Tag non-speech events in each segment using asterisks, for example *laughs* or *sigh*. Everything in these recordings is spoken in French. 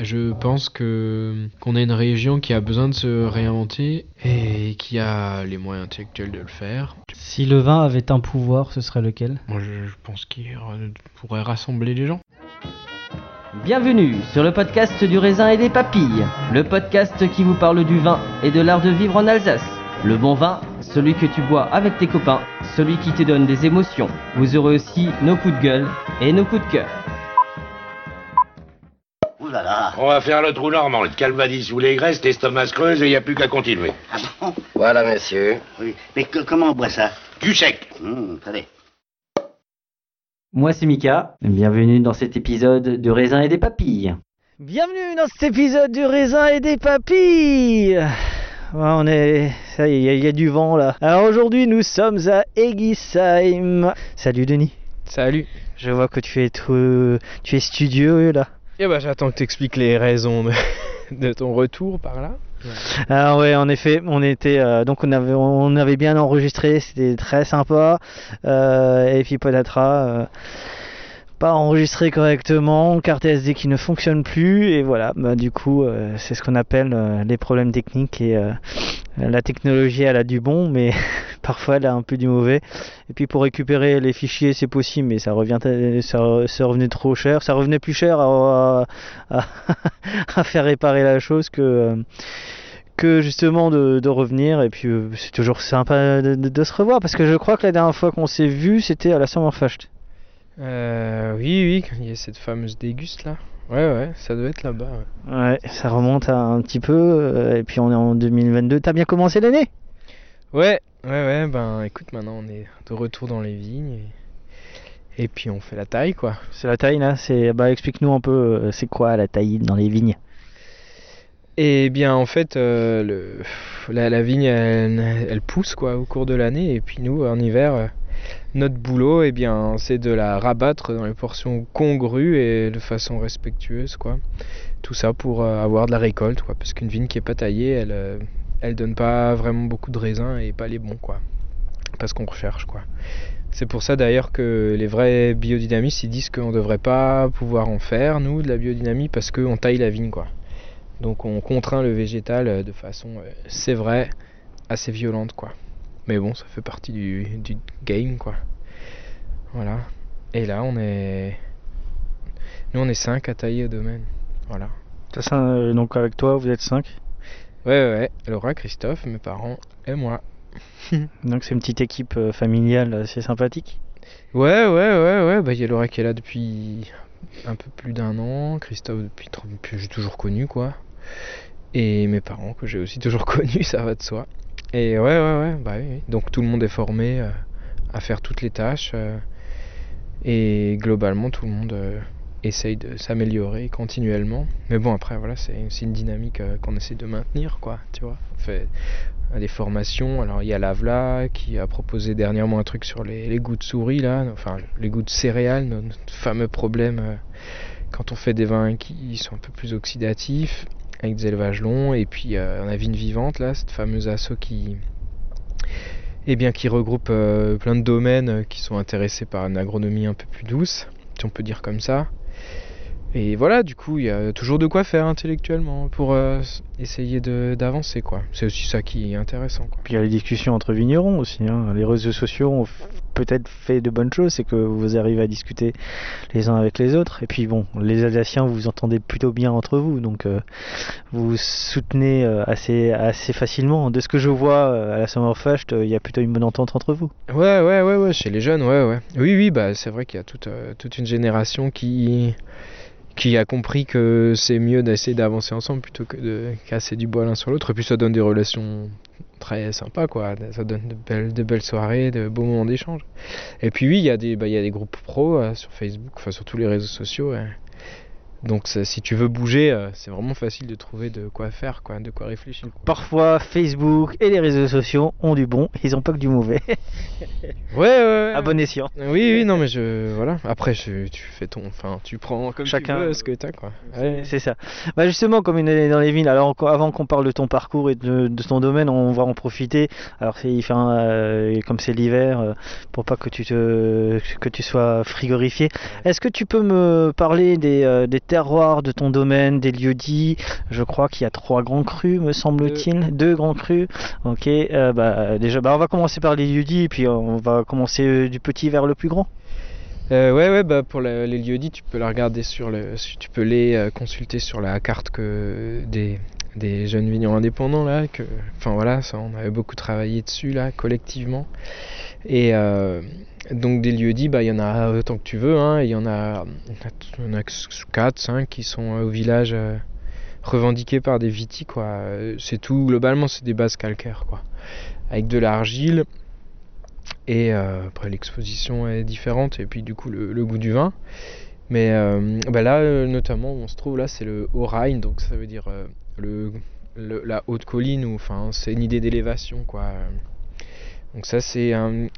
Je pense que qu'on a une région qui a besoin de se réinventer et qui a les moyens intellectuels de le faire. Si le vin avait un pouvoir, ce serait lequel? Moi, je, je pense qu'il ra- pourrait rassembler les gens. Bienvenue sur le podcast du raisin et des papilles, le podcast qui vous parle du vin et de l'art de vivre en Alsace. Le bon vin, celui que tu bois avec tes copains, celui qui te donne des émotions. Vous aurez aussi nos coups de gueule et nos coups de cœur. Ouh là là. On va faire le trou normand, le calvadis sous les graisses, l'estomac se creuse et il n'y a plus qu'à continuer. Ah bon? Voilà, monsieur. Oui. Mais que- comment on boit ça? Du sec. Hum, Attendez. Moi c'est Mika, bienvenue dans cet épisode de raisin et des papilles. Bienvenue dans cet épisode du raisin et des papilles Ouais, on est... Ça y est, il y a- il y, a du vent là. Alors aujourd'hui, nous sommes à Egisheim. Salut Denis. Salut. Je vois que tu es tout... tu es studieux là. Et bah j'attends que tu expliques les raisons *laughs* de, ton retour par là. Alors ouais, en effet, on était euh, donc on avait on avait bien enregistré, c'était très sympa. Euh, et puis pas enregistré correctement, carte SD qui ne fonctionne plus et voilà. Bah, du coup, euh, c'est ce qu'on appelle euh, les problèmes techniques et euh, la technologie elle a du bon, mais *laughs* parfois elle a un peu du mauvais. Et puis pour récupérer les fichiers, c'est possible, mais ça revient ça, revenait trop cher, ça revenait plus cher à, *laughs* faire réparer la chose que que justement de, revenir et puis c'est toujours sympa de se revoir parce que je crois que la dernière fois qu'on s'est vu c'était à la Summerfest. Euh, oui, oui, il y a cette fameuse déguste là. Ouais, ouais, ça doit être là-bas. ouais. Ouais, ça remonte à un petit peu euh, et puis on est en 2022. T'as bien commencé l'année? Ouais, ouais, ouais, ben écoute, maintenant on est de retour dans les vignes et, et puis on fait la taille quoi. C'est la taille là, c'est bah explique-nous un peu euh, c'est quoi la taille dans les vignes? Et bien en fait, euh, le, la, la vigne elle, elle pousse quoi au cours de l'année et puis nous en hiver, notre boulot eh bien c'est de la rabattre dans les portions congrues et de façon respectueuse quoi. Tout ça pour euh, avoir de la récolte quoi, parce qu'une vigne qui est pas taillée, elle, euh, elle donne pas vraiment beaucoup de raisins et pas les bons quoi. Parce qu'on recherche quoi. C'est pour ça d'ailleurs que les vrais biodynamistes ils disent qu'on devrait pas pouvoir en faire nous de la biodynamie parce qu'on taille la vigne quoi. Donc on contraint le végétal euh, de façon, c'est vrai, assez violente quoi. Mais bon, ça fait partie du, du game quoi. Voilà. Et là on est... Nous on est 5 à tailler au domaine. Voilà. Ça, euh, donc avec toi vous êtes 5. Ouais ouais, ouais. Laura, Christophe, mes parents et moi. *laughs* Donc c'est une petite équipe euh, familiale assez sympathique. Ouais ouais ouais ouais, bah il y a Laura qui est là depuis un peu plus d'un an, Christophe depuis j'ai toujours connu quoi. Et mes parents que j'ai aussi toujours *laughs* connus, ça va de soi. Et ouais ouais ouais, bah oui. Donc tout le monde est formé euh, à faire toutes les tâches. euh, et globalement tout le monde euh, essaye de s'améliorer continuellement. Mais bon, après, voilà, c'est une dynamique qu'on essaie de maintenir, quoi, tu vois. On fait des formations. Alors, il y a Lavla qui a proposé dernièrement un truc sur les, les goûts de souris, là, enfin, les goûts de céréales, notre fameux problème quand on fait des vins qui sont un peu plus oxydatifs, avec des élevages longs. Et puis, euh, on a Vigne Vivante, là, cette fameuse asso qui. Eh bien, qui regroupe euh, plein de domaines euh, qui sont intéressés par une agronomie un peu plus douce, si on peut dire comme ça. Et voilà, du coup, il y a toujours de quoi faire intellectuellement pour euh, essayer d'avancer, quoi. C'est aussi ça qui est intéressant, quoi. Puis il y a les discussions entre vignerons aussi. hein. Les réseaux sociaux ont peut-être fait de bonnes choses, c'est que vous arrivez à discuter les uns avec les autres. Et puis bon, les Alsaciens, vous vous entendez plutôt bien entre vous, donc euh, vous vous soutenez euh, assez, assez facilement. De ce que je vois euh, à la Summerfest, euh, il y a plutôt une bonne entente entre vous. Ouais, ouais, ouais, ouais, chez les jeunes, ouais, ouais. Oui, oui, bah c'est vrai qu'il y a toute, toute une génération qui, qui a compris que c'est mieux d'essayer d'avancer ensemble plutôt que de casser du bois l'un sur l'autre. Et puis ça donne des relations très sympas, quoi. Ça donne de belles, de belles soirées, de beaux moments d'échange. Et puis oui, il y a des, bah, y a des groupes pro euh, sur Facebook, enfin sur tous les réseaux sociaux. ouais. Donc si tu veux bouger, euh, c'est vraiment facile de trouver de quoi faire, quoi, de quoi réfléchir. Parfois, Facebook et les réseaux sociaux ont du bon, ils ont pas que du mauvais. *laughs* Ouais, ouais, ouais. à bon escient. Oui, oui, non, mais je. Voilà. Après, je- tu fais ton. Enfin, tu prends comme Chacun- tu veux ce que t'as, quoi. Ouais. C'est ça. Bah justement, comme on est dans les vignes, alors avant qu'on parle de ton parcours et de, de ton domaine, on va en profiter. Alors il fait un, euh, comme c'est l'hiver, euh, pour pas que tu te que tu sois frigorifié. Est-ce que tu peux me parler des, des terroirs de ton domaine, des lieux dits Je crois qu'il y a trois grands crus, me semble-t-il, deux grands crus. Ok. euh, bah déjà, bah on va commencer par les lieux dits et puis on va commencer euh, du petit vers le plus grand. Euh, ouais, ouais, bah pour la- les lieux dits, tu peux la regarder sur le. Tu peux les consulter sur la carte que des, des jeunes vignerons indépendants, là. Que, enfin, voilà, ça, on avait beaucoup travaillé dessus, là, collectivement. Et euh, donc, des lieux dits, bah, il y en a autant que tu veux, hein. Il y en a, en a 4, 5 qui sont euh, au village euh, revendiqués par des vitis, quoi. C'est tout, globalement, c'est des bases calcaires, quoi. Avec de l'argile. Et après, l'exposition est différente, et puis du coup, le, goût du vin. Mais bah là, notamment, on se trouve là, c'est le Haut-Rhin, donc ça veut dire la haute colline, ou enfin, c'est une idée d'élévation, quoi. Donc, ça, c'est un,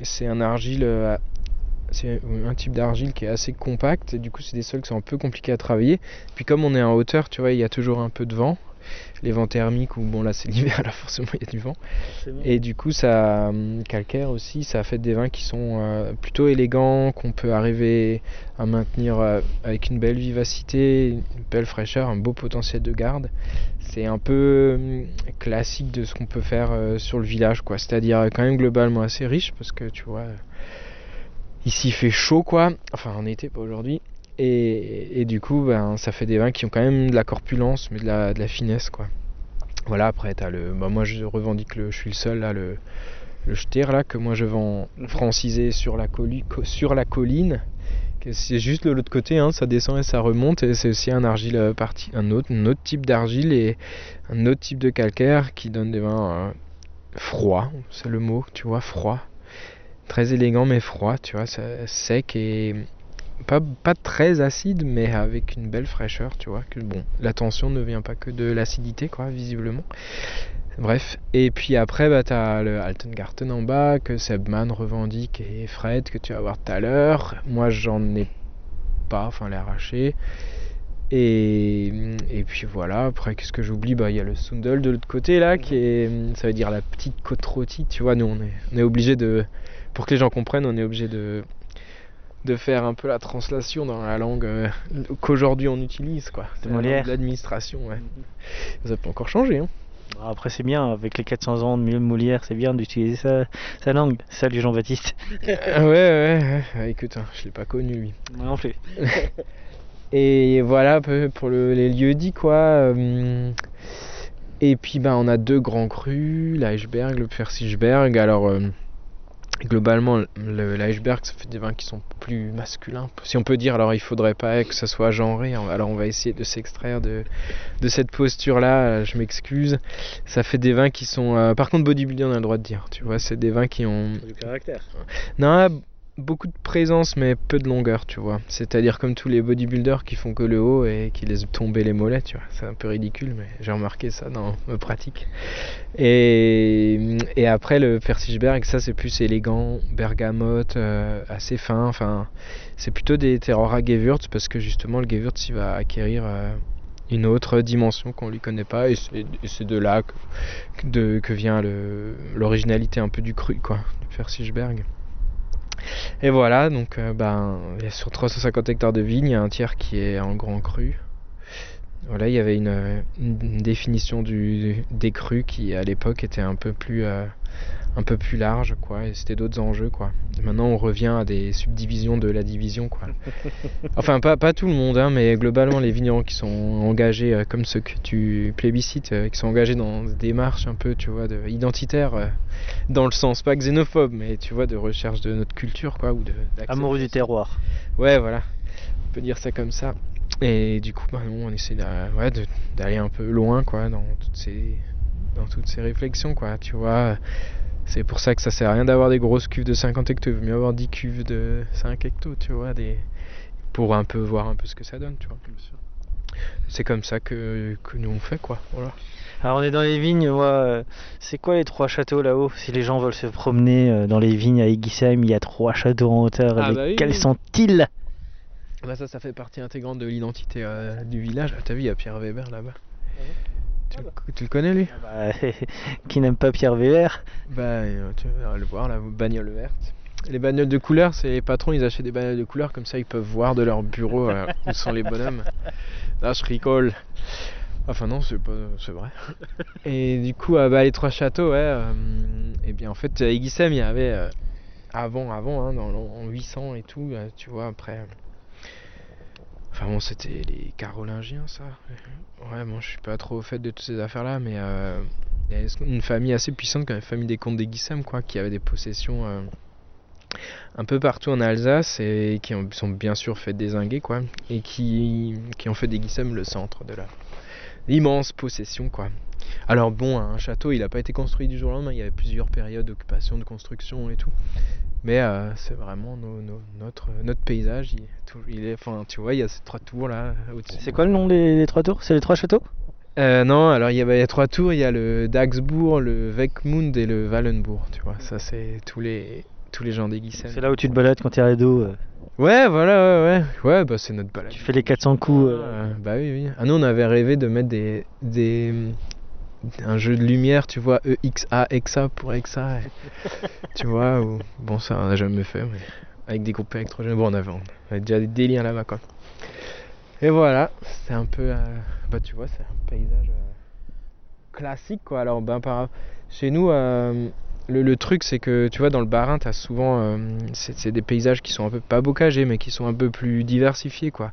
argile. euh, c'est un type d'argile qui est assez compact, du coup, c'est des sols qui sont un peu compliqués à travailler. Puis, comme on est en hauteur, tu vois, il y a toujours un peu de vent. Les vents thermiques, ou bon, là, c'est *laughs* l'hiver, là, forcément, il y a du vent. Et du coup, ça hum, calcaire aussi, ça fait des vins qui sont euh, plutôt élégants, qu'on peut arriver à maintenir euh, avec une belle vivacité, une belle fraîcheur, un beau potentiel de garde. C'est un peu hum, classique de ce qu'on peut faire euh, sur le village, quoi. C'est-à-dire euh, quand même globalement assez riche, parce que tu vois, ici il fait chaud, quoi. Enfin, en été, pas aujourd'hui. Et, du coup, ben, ça fait des vins qui ont quand même de la corpulence, mais de la, finesse, quoi. Voilà, après, le. Bah, moi, je revendique le. Je suis le seul, là, le. Le là, que moi je vends francisé sur la, sur la colline. C'est juste de l'autre côté, hein, ça descend et ça remonte. Et c'est aussi un argile euh, parti, un autre, type d'argile et un autre type de calcaire qui donne des vins euh, froids, c'est le mot, tu vois, froid. Très élégant mais froid, tu vois, sec et pas, très acide, mais avec une belle fraîcheur, tu vois. Que bon, la tension ne vient pas que de l'acidité, quoi, visiblement. Bref, et puis après, bah, t'as le Altengarten en bas, que Sebman revendique et Fred, que tu vas voir tout à l'heure. Moi, j'en ai pas, enfin, les arrachés. Et, et puis voilà, après, qu'est-ce que j'oublie? Bah, il y a le Sundel de l'autre côté, là, qui est, ça veut dire la petite côte rôtie. Tu vois, nous, on est, on est obligé de, pour que les gens comprennent, on est obligé de, de faire un peu la translation dans la langue euh, qu'aujourd'hui on utilise, quoi. C'est l'administration, ouais. Ça peut encore changer, hein. Après c'est bien, avec les 400 ans de Molière, c'est bien d'utiliser sa, sa langue. Salut Jean-Baptiste. Ah *laughs* ouais, ouais, ouais, ouais, écoute, hein, je l'ai pas connu lui. Moi non plus. *laughs* Et voilà pour le- les lieux dits quoi. euh, Et puis ben on a deux grands crus, l'iceberg, le Persichberg. Alors euh, globalement le- l'iceberg ça fait des vins qui sont plus masculins. Si on peut dire, alors il faudrait pas que ça soit genré. hein. Alors on va essayer de s'extraire de, de cette posture là, je m'excuse. Ça fait des vins qui sont... euh, Par contre bodybuilder on a le droit de dire, tu vois, c'est des vins qui ont... Du caractère. Non, beaucoup de présence mais peu de longueur, tu vois. C'est-à-dire comme tous les bodybuilders qui font que le haut et qui laissent tomber les mollets, tu vois. C'est un peu ridicule, mais j'ai remarqué ça dans *laughs* ma pratique. Et, et après le Persichberg, ça c'est plus élégant, bergamote, euh, assez fin. Enfin, c'est plutôt des terroirs à Gewürz parce que justement le Gewürz il va acquérir euh, une autre dimension qu'on lui connaît pas et c'est de là que, que vient l'originalité un peu du cru, quoi, du Persichberg. Et voilà, donc euh, ben, sur 350 hectares de vignes, il y a un tiers qui est en grand cru. Voilà, il y avait une, une définition du, des crus qui à l'époque était un peu plus euh, un peu plus large quoi et c'était d'autres enjeux quoi. Maintenant on revient à des subdivisions de la division quoi. *laughs* Enfin pas, pas tout le monde hein, mais globalement les vignerons qui sont engagés euh, comme ceux que tu plébiscites euh, qui sont engagés dans des démarches un peu tu vois de, identitaires euh, dans le sens pas xénophobe mais tu vois de recherche de notre culture quoi ou de Amoureux du terroir. Ouais, voilà. On peut dire ça comme ça. Et du coup, bah, nous, on essaie d'a- ouais, d'aller un peu loin, quoi, dans toutes ces, dans toutes ces réflexions, quoi. Tu vois, c'est pour ça que ça sert à rien d'avoir des grosses cuves de 50 hectos. Il vaut mieux avoir 10 cuves de 5 hectos, tu vois, des... pour un peu voir un peu ce que ça donne, tu vois. C'est comme ça que, que nous on fait, quoi. Voilà. Alors on est dans les vignes, moi, euh, c'est quoi les trois châteaux là-haut? Si les gens veulent se promener euh, dans les vignes à Eguissem, il y a trois châteaux en hauteur. Ah bah oui, Quels oui. sont-ils? Bah, ça, ça fait partie intégrante de l'identité euh, du village. T'as vu, il y a Pierre Weber là-bas. Tu, tu le connais, lui? Bah, *laughs* Qui n'aime pas Pierre Weber Bah, euh, tu vas le voir, la bagnole verte. Les bagnoles de couleur, c'est les patrons, ils achètent des bagnoles de couleur, comme ça ils peuvent voir de leur bureau euh, *laughs* où sont les bonhommes. Là, je rigole. Enfin, non, c'est pas, c'est vrai. Et du coup, euh, bah, les trois châteaux, ouais. euh, et bien, en fait, à il y avait avant, avant, hein, dans, l'an- en 800 et tout, tu vois, après. Enfin bon, c'était les Carolingiens, ça. Ouais, bon, je suis pas trop au fait de toutes ces affaires-là, mais il y a une famille assez puissante, comme la famille des comtes des Guissem, quoi, qui avait des possessions euh, un peu partout en Alsace et qui ont, sont bien sûr fait désinguer, quoi, et qui, qui ont fait des Guissem le centre de l'immense possession, quoi. Alors bon, un château, il n'a pas été construit du jour au lendemain, il y avait plusieurs périodes d'occupation, de construction et tout. Mais euh, c'est vraiment nos- nos- notre, notre paysage, il est, tout- il est, enfin, tu vois, il y a ces trois tours là au-dessus. C'est quoi le nom des, des trois tours? C'est les trois châteaux? Euh, non, alors il y, avait, il y a trois tours, il y a le Dagsbourg, le Weckmund et le Wallenbourg, tu vois, ça c'est tous les, tous les gens des. C'est là où tu te balades quand t'es rideau. euh, Ouais, voilà, ouais, ouais, ouais, bah c'est notre balade. tu fais les 400 coups. euh, Euh, bah oui, oui. Ah, nous on avait rêvé de mettre des, des, un jeu de lumière, tu vois, EXA, EXA pour EXA, *laughs* tu vois, ou, bon ça on a jamais fait, mais avec des groupes électrogènes, bon on avait, on avait déjà des délires là-bas quoi. Et voilà, c'est un peu, euh, bah tu vois, c'est un paysage euh, classique quoi. Alors ben par, chez nous, euh, le, le truc c'est que tu vois dans le Bas-Rhin t'as souvent, c'est des paysages qui sont un peu pas bocagés, mais qui sont un peu plus diversifiés quoi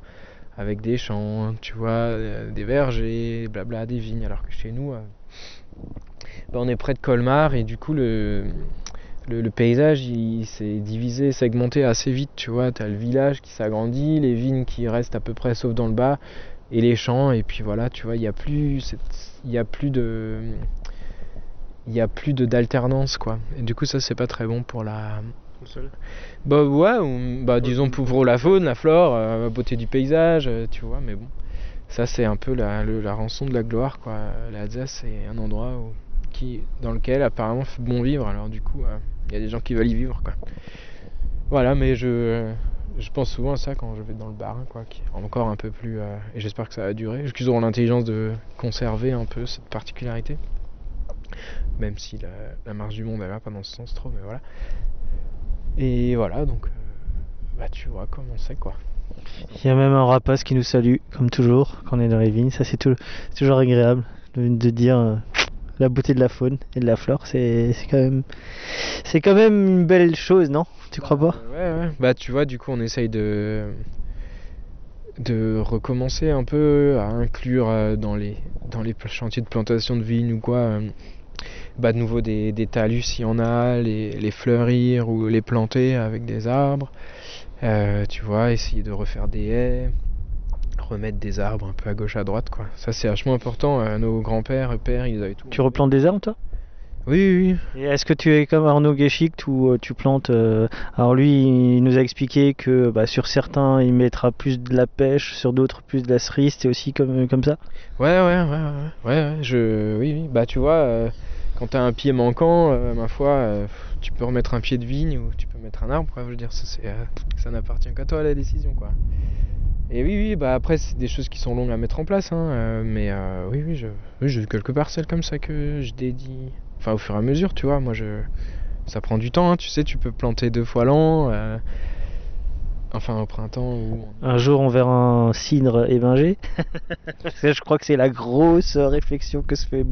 avec des champs, tu vois, des vergers, blabla, des vignes. Alors que chez nous, bah, on est près de Colmar et du coup le, le, le paysage il s'est divisé, segmenté assez vite, tu vois. T'as le village qui s'agrandit, les vignes qui restent à peu près sauf dans le bas et les champs et puis voilà, tu vois, il y a plus, il y a plus de, il y a plus de d'alternance quoi. Et du coup ça c'est pas très bon pour la, bah ouais, ou- bah disons pour la faune, la flore, euh, la beauté du paysage, euh, tu vois, mais bon. Ça c'est un peu la, la rançon de la gloire quoi. L'Alsace c'est un endroit dans lequel apparemment fait bon vivre, alors du coup euh, il y a des gens qui veulent y vivre quoi. Voilà, mais je, pense souvent à ça quand je vais dans le bar, quoi, qui est encore un peu plus... euh, et j'espère que ça va durer, qu'ils auront l'intelligence de conserver un peu cette particularité. Même si la, la marche du monde elle va pas dans ce sens trop, mais voilà. Et voilà, donc euh, bah tu vois comment c'est quoi. Il y a même un rapace qui nous salue, comme toujours, quand on est dans les vignes. Ça, c'est tou- c'est toujours agréable de, dire euh, la beauté de la faune et de la flore. C'est quand même, c'est quand même une belle chose, non? Tu crois pas? Ouais, ouais. Bah tu vois, du coup on essaye de recommencer un peu à inclure euh, dans les dans les chantiers de plantation de vignes ou quoi euh, bah de nouveau des, des talus s'il y en a les, les fleurir ou les planter avec des arbres Euh, tu vois essayer de refaire des haies remettre des arbres un peu à gauche à droite quoi ça c'est vachement important euh, nos grands-pères pères ils avaient tout Tu replantes des arbres, toi? Oui, oui, Et est-ce que tu es comme Arnaud Geschicht où euh, tu plantes euh, Alors lui, il nous a expliqué que bah, sur certains, il mettra plus de la pêche, sur d'autres plus de la cerise. C'est aussi comme, comme ça? Ouais, ouais, ouais, ouais, ouais, ouais, je, oui, oui. Bah, tu vois, euh, quand t'as un pied manquant, ma foi, tu peux remettre un pied de vigne ou tu peux mettre un arbre. Je veux dire, euh, ça n'appartient qu'à toi la décision, quoi. Et oui, oui, bah après, c'est des choses qui sont longues à mettre en place, hein, euh, mais euh, oui, oui, je, oui, j'ai quelques parcelles comme ça que je dédie. Enfin, au fur et à mesure, tu vois, moi, je, ça prend du temps, hein, tu sais, tu peux planter deux fois l'an, enfin au printemps Un jour, on verra un cidre *laughs* que je crois que c'est la grosse réflexion que se, fait,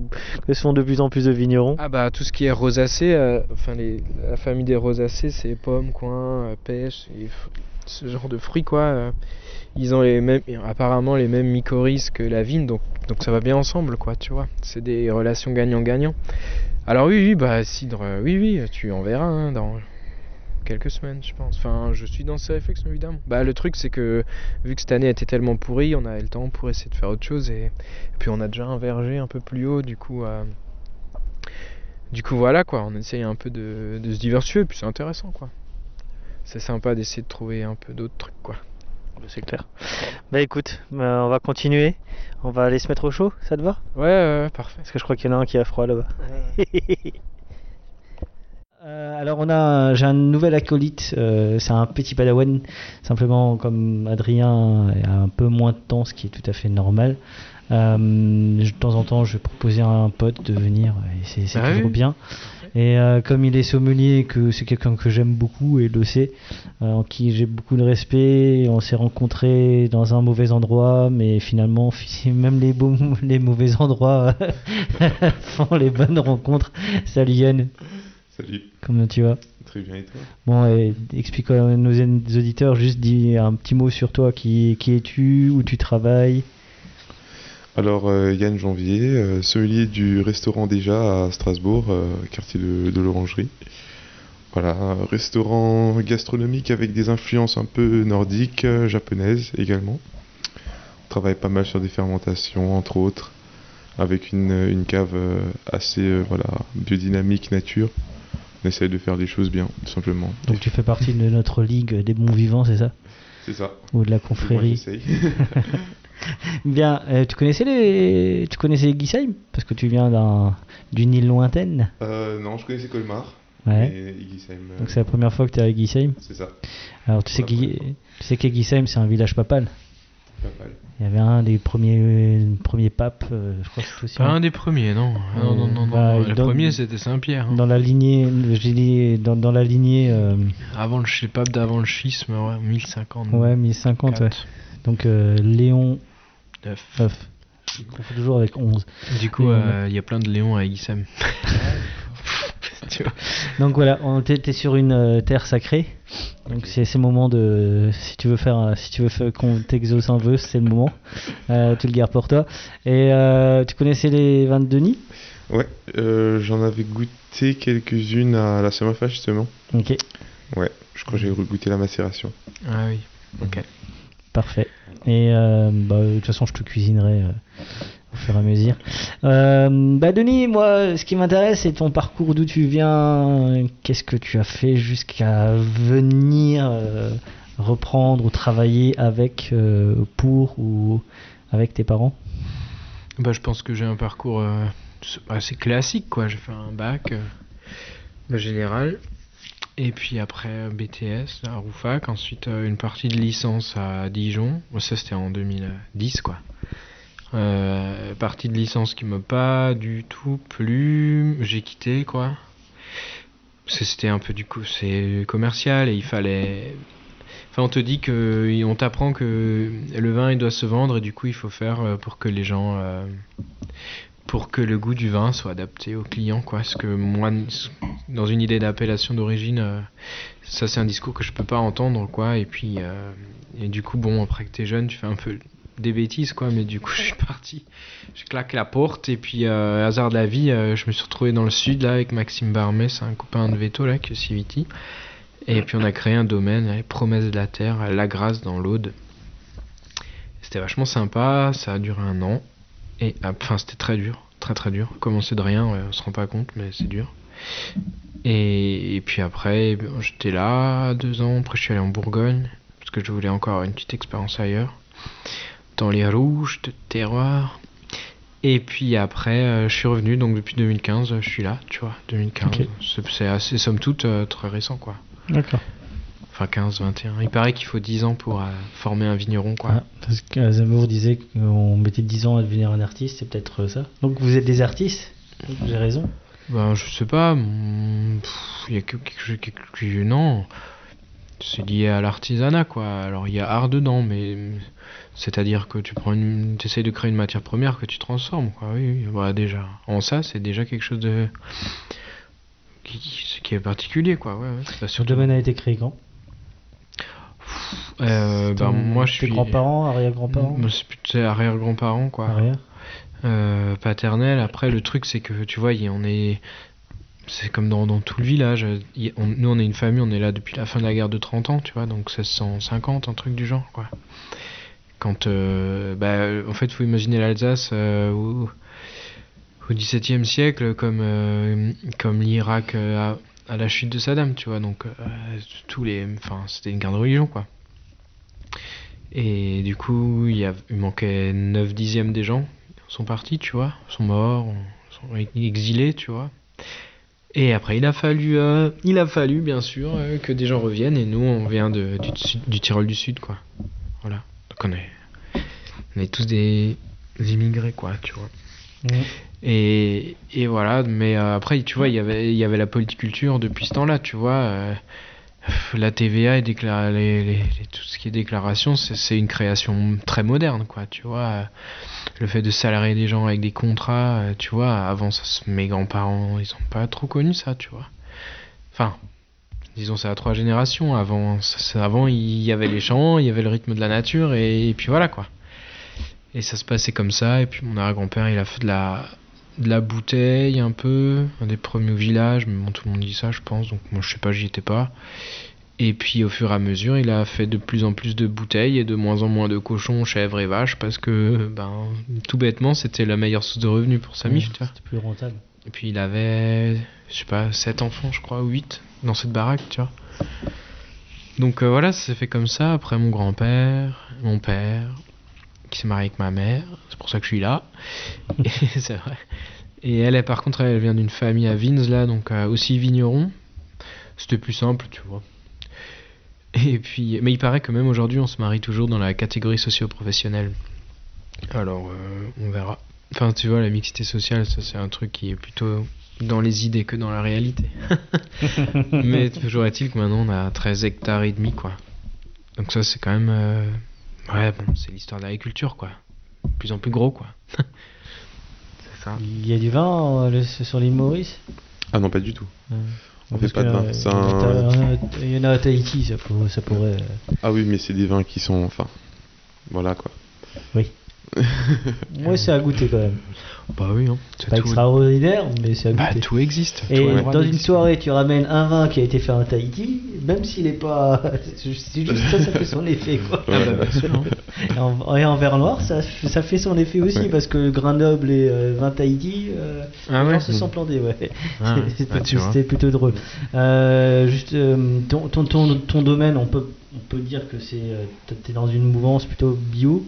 que se font de plus en plus de vignerons. Ah bah tout ce qui est rosacée, euh, enfin les, la famille des rosacées, c'est pommes, coin, euh, pêche, et ce genre de fruits quoi. euh, ils ont les mêmes, apparemment les mêmes mycorhizes que la vigne, donc donc ça va bien ensemble quoi, tu vois. C'est des relations gagnant-gagnant. Alors oui oui bah cidre, oui oui, tu en verras hein, dans quelques semaines je pense. Enfin je suis dans ces réflexions évidemment. Bah le truc c'est que vu que cette année était tellement pourrie, on a eu le temps pour essayer de faire autre chose et, et puis on a déjà un verger un peu plus haut du coup. euh, du coup, voilà quoi, on essaye un peu de, de se diversifier, et puis c'est intéressant quoi. C'est sympa d'essayer de trouver un peu d'autres trucs quoi. C'est clair. Bah écoute, bah, on va continuer. On va aller se mettre au chaud, ça te va? Ouais, ouais, parfait. Parce que je crois qu'il y en a un qui a froid là-bas. *laughs* Euh, alors on a, j'ai un nouvel acolyte, euh, c'est un petit padawan, simplement comme Adrien a un peu moins de temps, ce qui est tout à fait normal. Euh, de temps en temps, je vais proposer à un pote de venir, et c'est Ah toujours oui. bien. Et comme il est sommelier, et que c'est quelqu'un que j'aime beaucoup et le sait, en qui j'ai beaucoup de respect, on s'est rencontrés dans un mauvais endroit, mais finalement, *laughs* même les, beaux, les mauvais endroits *laughs* font les bonnes rencontres. Salut Yann, Salut, comment tu vas très bien et toi? Bon, et explique à nos auditeurs, juste dis un petit mot sur toi. Qui, qui es-tu? Où tu travailles? Alors euh, Yann Janvier, euh, sommelier du restaurant déjà à Strasbourg, euh, quartier de, de l'Orangerie. Voilà, un restaurant gastronomique avec des influences un peu nordiques, euh, japonaises également. On travaille pas mal sur des fermentations entre autres, avec une, une cave assez voilà, biodynamique nature. On essaye de faire des choses bien, tout simplement. Donc tu fais partie de notre ligue des bons vivants, c'est ça? C'est ça. Ou de la confrérie. *laughs* Bien, euh, tu connaissais les, tu connaissais Guisheim Parce que tu viens d'un, d'une île lointaine. Euh, non, je connaissais Colmar. Ouais. Igisheim, euh, Donc c'est la première fois que tu es à Guisheim. c'est ça. Alors tu sais, première tu sais qu'Eguisheim c'est un village papal. Il y avait un des premiers, premiers papes, euh, je crois que c'est aussi Pas un- un des premiers, non. Ah, non, non, non, non. Bah, Le dans- premier c'était Saint-Pierre. hein. dans la lignée, j'ai dit dans, dans la lignée, euh, Avant le, le pape d'avant le schisme, ouais, 1050. ouais, 1050. ouais. Donc euh, Léon Neuf. 9. Je confonds toujours avec 11. Du coup, il y a plein de Léons à Iguissem. *laughs* *laughs* tu vois. Donc voilà, on était sur une euh, terre sacrée. Donc c'est c'est le moment de si tu veux faire un- si tu veux faire qu'on t'exauce un vœu, c'est le moment. *laughs* Euh, tu le gardes pour toi. Et euh, tu connaissais les vins de Denis? Ouais, euh, j'en avais goûté quelques-unes à la Saint-Mafa justement. OK, Ouais, je crois que j'ai goûté la macération. Ah oui. Ok. parfait. Et euh, bah, de toute façon, je te cuisinerai euh, au fur et à mesure. Bah Denis, moi, ce qui m'intéresse, c'est ton parcours, d'où tu viens, qu'est-ce que tu as fait jusqu'à venir euh, reprendre ou travailler avec, euh, pour ou avec tes parents? Bah, je pense que j'ai un parcours assez classique, quoi. J'ai fait un bac général, et puis après BTS à Roufac, ensuite une partie de licence à Dijon. Ça, c'était en 2010, quoi. Euh, partie de licence qui m'a pas du tout plu. J'ai quitté, quoi. C'était un peu du coup, c'est commercial et il fallait. Enfin, on te dit que. On t'apprend que le vin il doit se vendre et du coup il faut faire euh, pour que les gens. euh, pour que le goût du vin soit adapté au client, quoi. Parce que moi, dans une idée d'appellation d'origine, ça c'est un discours que je peux pas entendre, quoi. Et puis. et du coup, bon, après que t'es jeune, tu fais un peu des bêtises, quoi. Mais du coup, je suis parti. Je claque la porte et puis, euh, hasard de la vie, euh, je me suis retrouvé dans le sud, là, avec Maxime Barmet, c'est un copain de veto, là, qui est Civiti. Et puis on a créé un domaine, les promesses de la terre, La Grasse dans l'Aude. C'était vachement sympa, ça a duré un an. Et ah, enfin c'était très dur, très très dur. Commencer de rien, on se rend pas compte, mais c'est dur. Et, et puis après, j'étais là deux ans. Après, je suis allé en Bourgogne parce que je voulais encore une petite expérience ailleurs, dans les rouges de terroir. Et puis après, euh, je suis revenu. Donc depuis 2015, euh, je suis là, tu vois. 2015, Ok. c'est- assez, somme toute, euh, très récent, quoi. D'accord. Enfin 15, 21. Il paraît qu'il faut 10 ans pour euh, former un vigneron, quoi. Ah, parce que Zemmour disait qu'on mettait 10 ans à devenir un artiste, c'est peut-être ça. Donc vous êtes des artistes J'ai raison. Ben, je sais pas. pff, Il y a que quelque chose. non. C'est lié à l'artisanat, quoi. Alors, il y a art dedans, mais. C'est-à-dire que tu prends une. Essayes de créer une matière première que tu transformes, quoi. Oui, oui. Voilà, déjà. En ça, c'est déjà quelque chose de. Qui, est particulier, quoi. Ouais, ouais. Surtout- domaine a été créé quand? Euh, ben, moi, je suis. grands-parents, arrière-grands-parents? C'est arrière-grands-parents, quoi. Arrière Euh, paternel. Après, le truc, c'est que tu vois, on est. C'est comme dans, dans tout le village. On- nous, on est une famille, on est là depuis la fin de la guerre de 30 ans, tu vois, donc 1650, un truc du genre, quoi. Quand. euh, bah, en fait, faut imaginer l'Alsace euh, au, XVIIe siècle comme, euh, comme l'Irak à, la chute de Saddam, tu vois, donc tous les. Enfin, c'était une guerre de religion, quoi. Et du coup, il, y a, il manquait 9 dixièmes des gens sont partis, tu vois, sont morts, sont exilés, tu vois. Et après, il a fallu, il a fallu bien sûr que des gens reviennent. Et nous, on vient du, du Tyrol du Sud, quoi. Voilà. Donc on est, on est tous des immigrés, quoi, tu vois. Et, et voilà. Mais euh, après, tu vois, il y avait, il y avait la politiculture depuis ce temps-là, tu vois. euh, la TVA et déclara- les, les- les- tout ce qui est déclaration, c'est une création très moderne, quoi, tu vois. le fait de salarier des gens avec des contrats, euh, tu vois, avant ça, mes grands-parents, ils ont pas trop connu ça, tu vois. Enfin, disons, c'est à trois générations. Avant, ça- avant, il y avait les champs, il y avait le rythme de la nature, et, et puis voilà, quoi. Et ça se passait comme ça, et puis mon arrière-grand-père, il a fait de la, de la bouteille un peu, un des premiers au village, mais bon, tout le monde dit ça, je pense, donc moi, je sais pas, j'y étais pas. Et puis au fur et à mesure, il a fait de plus en plus de bouteilles et de moins en moins de cochons, chèvres et vaches parce que, ben, tout bêtement, c'était la meilleure source de revenus pour sa mif. C'était plus rentable. Et puis il avait, je sais pas, 7 enfants, je crois, ou 8 dans cette baraque, tu vois. Donc euh, voilà, ça s'est fait comme ça. Après mon grand-père, mon père, s'est marié avec ma mère, c'est pour ça que je suis là. *laughs* C'est vrai. Et elle, par contre, elle vient d'une famille à Vins, là, donc euh, aussi vigneron. C'était plus simple, tu vois. Et puis, mais il paraît que même aujourd'hui, on se marie toujours dans la catégorie socio-professionnelle. Alors, euh, on verra. Enfin, tu vois, la mixité sociale, ça c'est un truc qui est plutôt dans les idées que dans la réalité. *laughs* Mais toujours est-il que maintenant on a 13 hectares et demi, quoi. Donc ça c'est quand même... euh, Ouais, bon, c'est l'histoire de l'agriculture, quoi. De plus en plus gros, quoi. *laughs* c'est ça. Il y a du vin euh, le- sur l'île Maurice Ah non, pas du tout. Ouais. On Parce fait pas de vin. euh, C'est il y en a un- ta- Il y en a à Tahiti, ça, pour- ça pourrait. euh, Ah oui, mais c'est des vins qui sont. Enfin. Voilà quoi. Oui. Moi, c'est à goûter quand même. Bah oui, hein. C'est pas extraordinaire, mais c'est à Bah, goûter. tout existe. Et Tout dans une soirée, tu ramènes un vin qui a été fait en Tahiti, même s'il est pas. *laughs* C'est juste ça, ça fait son effet quoi. Ah bah, bien sûr, hein. Et en, et en verre noir, ça, ça fait son effet aussi Ouais. parce que le grain noble et euh, vin Tahiti, euh, Ah les ouais gens se sont plantés, ouais. Ah *laughs* ouais. C'était Ah, plutôt drôle. Euh, juste euh, ton, ton, ton, ton domaine, on peut, on peut dire que c'est. T'es dans une mouvance plutôt bio.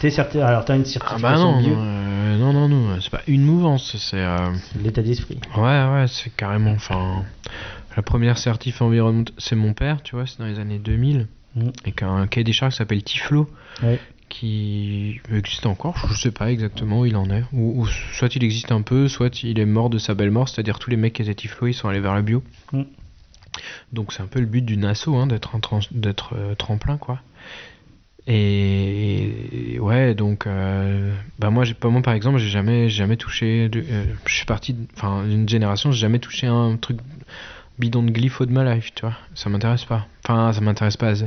T'es certain, alors t'as une Ah certification bah non, bio, non, euh, non, non, non, c'est pas une mouvance, c'est... euh, l'état d'esprit. Ouais, ouais, c'est carrément. Enfin, la première certif environnement, c'est mon père, tu vois, c'est dans les années 2000. Mm. Et qu'un cahier des charges s'appelle Tiflo, Ouais. qui existe encore, je sais pas exactement où il en est. Ou, ou soit il existe un peu, soit il est mort de sa belle mort, c'est-à-dire tous les mecs qui étaient Tiflo, ils sont allés vers le bio. Mm. Donc c'est un peu le but d'une asso, hein, d'être un trans- d'être euh, tremplin, quoi. Et, et ouais, donc, euh, bah moi, moi par exemple, j'ai jamais, jamais touché. de- euh, je suis parti, d'une génération, j'ai jamais touché un truc bidon de glypho de ma life, tu vois. Ça m'intéresse pas. Enfin, ça m'intéresse pas. je-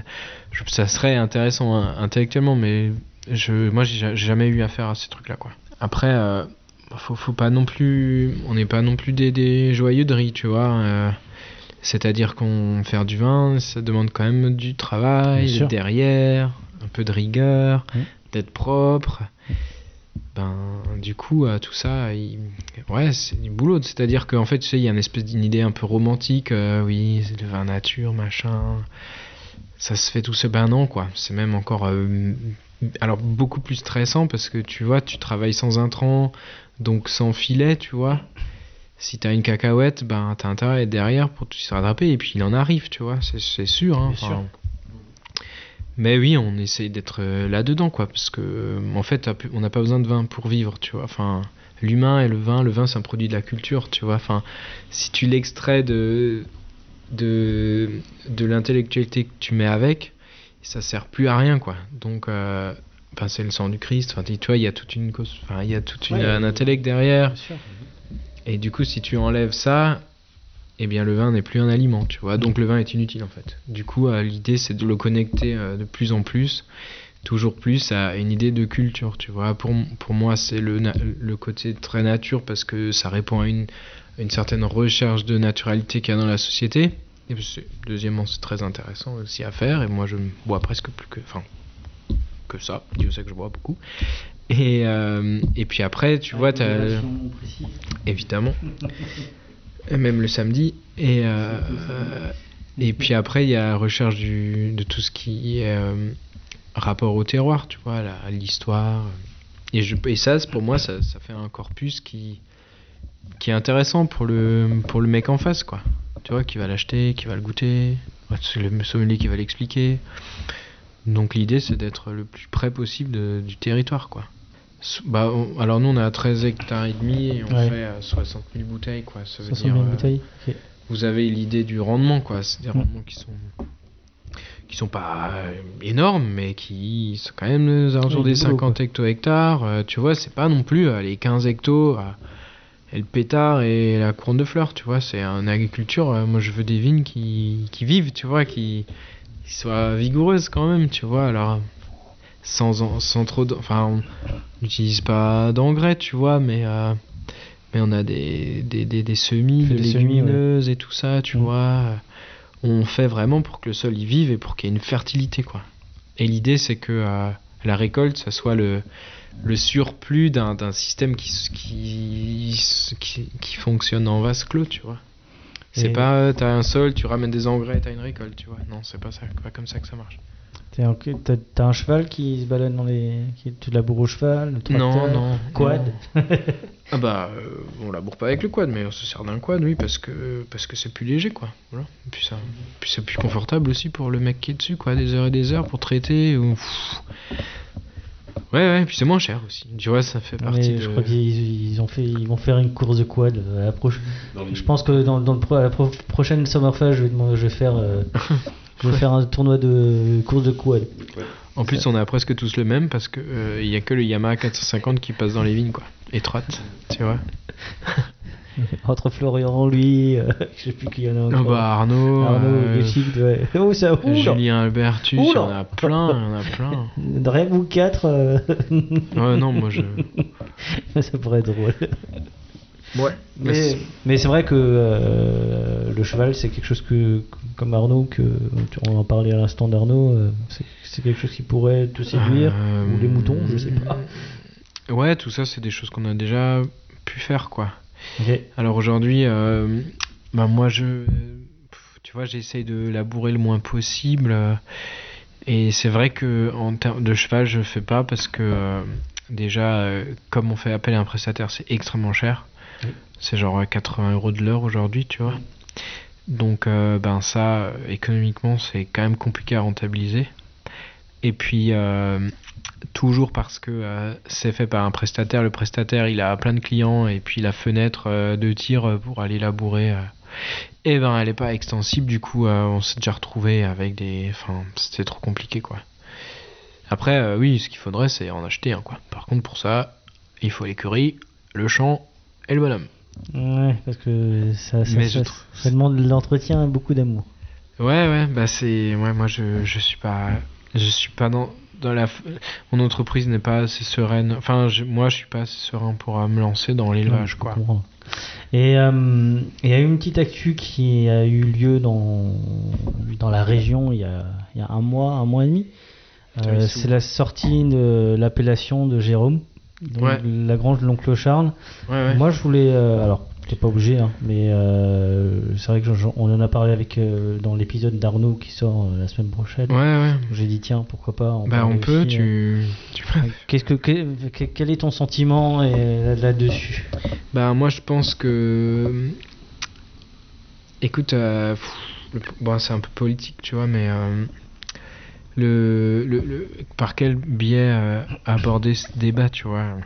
ça serait intéressant hein, intellectuellement, mais je, moi, j'ai ja- j'ai jamais eu affaire à ces trucs-là, quoi. Après, euh, faut, faut pas non plus, on n'est pas non plus des, des joyeux de riz, tu vois. euh, c'est-à-dire qu'on faire du vin, ça demande quand même du travail derrière, un peu de rigueur, Mm. d'être propre. ben du coup euh, tout ça il- ouais c'est du boulot. C'est à dire qu'en fait tu sais il y a une espèce d'une idée un peu romantique euh, oui c'est le vin nature machin. Ça se fait tout seul. Ben non quoi. C'est même encore euh, alors beaucoup plus stressant parce que tu vois tu travailles sans intrant donc sans filet tu vois. Si t'as une cacahuète ben t'as intérêt à être derrière pour se rattraper et puis il en arrive tu vois. C'est sûr hein, mais oui, on essaye d'être euh, là-dedans, quoi, parce que euh, en fait, on n'a pas besoin de vin pour vivre, tu vois. Enfin, l'humain et le vin, le vin, c'est un produit de la culture, tu vois. Enfin, si tu l'extrais de de de l'intellectualité que tu mets avec, ça sert plus à rien, quoi. Donc, euh, c'est le sang du Christ. Enfin, tu vois, il y a toute une cause, enfin, il y a toute une, Ouais, un intellect derrière. Et du coup, si tu enlèves ça, eh bien le vin n'est plus un aliment, tu vois. Donc le vin est inutile en fait. Du coup, euh, l'idée c'est de le connecter euh, de plus en plus, toujours plus à une idée de culture, tu vois. Pour, pour moi, c'est le, le côté très nature parce que ça répond à une, à une certaine recherche de naturalité qu'il y a dans la société. Et deuxièmement, c'est très intéressant aussi à faire. Et moi, je bois presque plus que, enfin, que ça. Dieu sait que je bois beaucoup. Et, euh, et puis après, tu vois, Modération précise. évidemment. *laughs* Et même le samedi. Et, euh, euh, et puis après, il y a la recherche du, de tout ce qui est euh, rapport au terroir, tu vois, à l'histoire. Et, je, et ça, pour moi, ça, ça fait un corpus qui, qui est intéressant pour le, pour le mec en face, quoi. Tu vois, qui va l'acheter, qui va le goûter. C'est le sommelier qui va l'expliquer. Donc l'idée, c'est d'être le plus près possible de- du territoire, quoi. Bah, on- alors nous on a 13 hectares et demi et on Ouais. fait euh, 60 000 bouteilles quoi. Ça veut 60 dire 000 euh, bouteilles. Vous avez l'idée du rendement quoi. C'est des Mm. rendements qui sont qui sont pas euh, énormes mais qui sont quand même aux alentours Oui, des du boulot, 50 hecto-hectares. Euh, tu vois c'est pas non plus euh, les 15 hectos et le pétard et la couronne de fleurs. Tu vois c'est une agriculture. moi je veux des vignes qui, qui vivent tu vois qui, qui soient vigoureuses quand même tu vois alors sans, sans trop de, enfin on n'utilise pas d'engrais tu vois mais euh, mais on a des, des, des, des semis de des semis, ouais. légumineuses et tout ça tu Mm. vois on fait vraiment pour que le sol y vive et pour qu'il y ait une fertilité quoi et l'idée c'est que euh, la récolte ça soit le le surplus d'un d'un système qui, qui, qui, qui fonctionne en vase clos, tu vois. C'est Et- pas euh, t'as un sol, tu ramènes des engrais, t'as une récolte, tu vois. Non, c'est pas ça, pas comme ça que ça marche. T'es T'as un cheval qui se balade dans les. Qui, tu laboures au cheval le tracteur, Non, non. Quad non. *laughs* ah bah, euh, on laboure pas avec le quad, mais on se sert d'un quad, oui, parce que parce que c'est plus léger, quoi. Voilà. Et puis ça, puis c'est plus confortable aussi pour le mec qui est dessus, quoi, des heures et des heures pour traiter. Ou... Ouais, ouais, et puis c'est moins cher aussi. Tu vois, ça fait partie mais de. Je crois qu'ils ils ont fait, ils vont faire une course de quad. euh, à la proche- Je pense que dans, dans le pro- à la pro- prochaine Summerfest, je vais, je vais faire, euh, *laughs* je vais faire un tournoi de course de quad. En plus, on a presque tous le même parce que euh, il y a que le Yamaha 450 qui passe dans les vignes, quoi. Étroite, tu vois. *laughs* Entre Florian, lui, euh, je sais plus qui y en a Oh encore. bah Arnaud, Arnaud, euh, ouais. *laughs* Oh, ça, oula. Julien Albertus, il y en a plein, il y en a plein. *laughs* Vous quatre. euh, Ouais, non, moi je. ça pourrait être drôle. Ouais, Mais, mais c'est vrai que euh, le cheval, c'est quelque chose que, comme Arnaud, que on en parlait à l'instant d'Arnaud, euh, c'est- quelque chose qui pourrait te séduire, Euh, ou les moutons, je sais pas. Ouais, tout ça, c'est des choses qu'on a déjà pu faire, quoi. Alors aujourd'hui, euh, bah moi, je. Tu vois, j'essaye de labourer le moins possible. et c'est vrai que en termes de cheval, je fais pas parce que euh, déjà, euh, comme on fait appel à un prestataire, c'est extrêmement cher. C'est genre euh, 80 euros de l'heure aujourd'hui, tu vois. Donc, euh, ben ça, économiquement, c'est quand même compliqué à rentabiliser. Et puis, euh, toujours parce que euh, c'est fait par un prestataire, le prestataire, il a plein de clients et puis la fenêtre de tir pour aller labourer, euh, eh ben, elle est pas extensible. Du coup, on s'est déjà retrouvé avec des, enfin, c'était trop compliqué, quoi. Après, oui, ce qu'il faudrait, c'est en acheter un, quoi. Par contre, pour ça, il faut l'écurie, le champ et le bonhomme. Ouais, parce que ça, ça, Mais ça, je trouve- ça demande de l'entretien et beaucoup d'amour. Ouais, ouais, bah c'est, ouais, moi je, je suis pas, je suis pas dans, dans la, mon entreprise n'est pas assez sereine. Enfin, je- moi je suis pas assez serein pour euh, me lancer dans l'élevage, quoi. comprends. Et euh, il y a eu une petite actu qui a eu lieu dans, dans la région il y, a, il y a un mois, un mois et demi. Euh, Ah oui, c'est la sortie de l'appellation de Jérôme. Donc Ouais. la grange de l'oncle Charles. Ouais, ouais. Moi, je voulais. euh, alors, t'es pas obligé, hein, mais euh, c'est vrai que on en a parlé avec euh, dans l'épisode d'Arnaud qui sort la semaine prochaine. Ouais, ouais. J'ai dit tiens, pourquoi pas. en Bah, on peut, aussi, tu. tu. Qu'est-ce que que- que- quel est ton sentiment là-dessus? Bah moi je pense que écoute pff, le- bon c'est un peu politique tu vois mais le, par quel biais euh, aborder ce débat tu vois.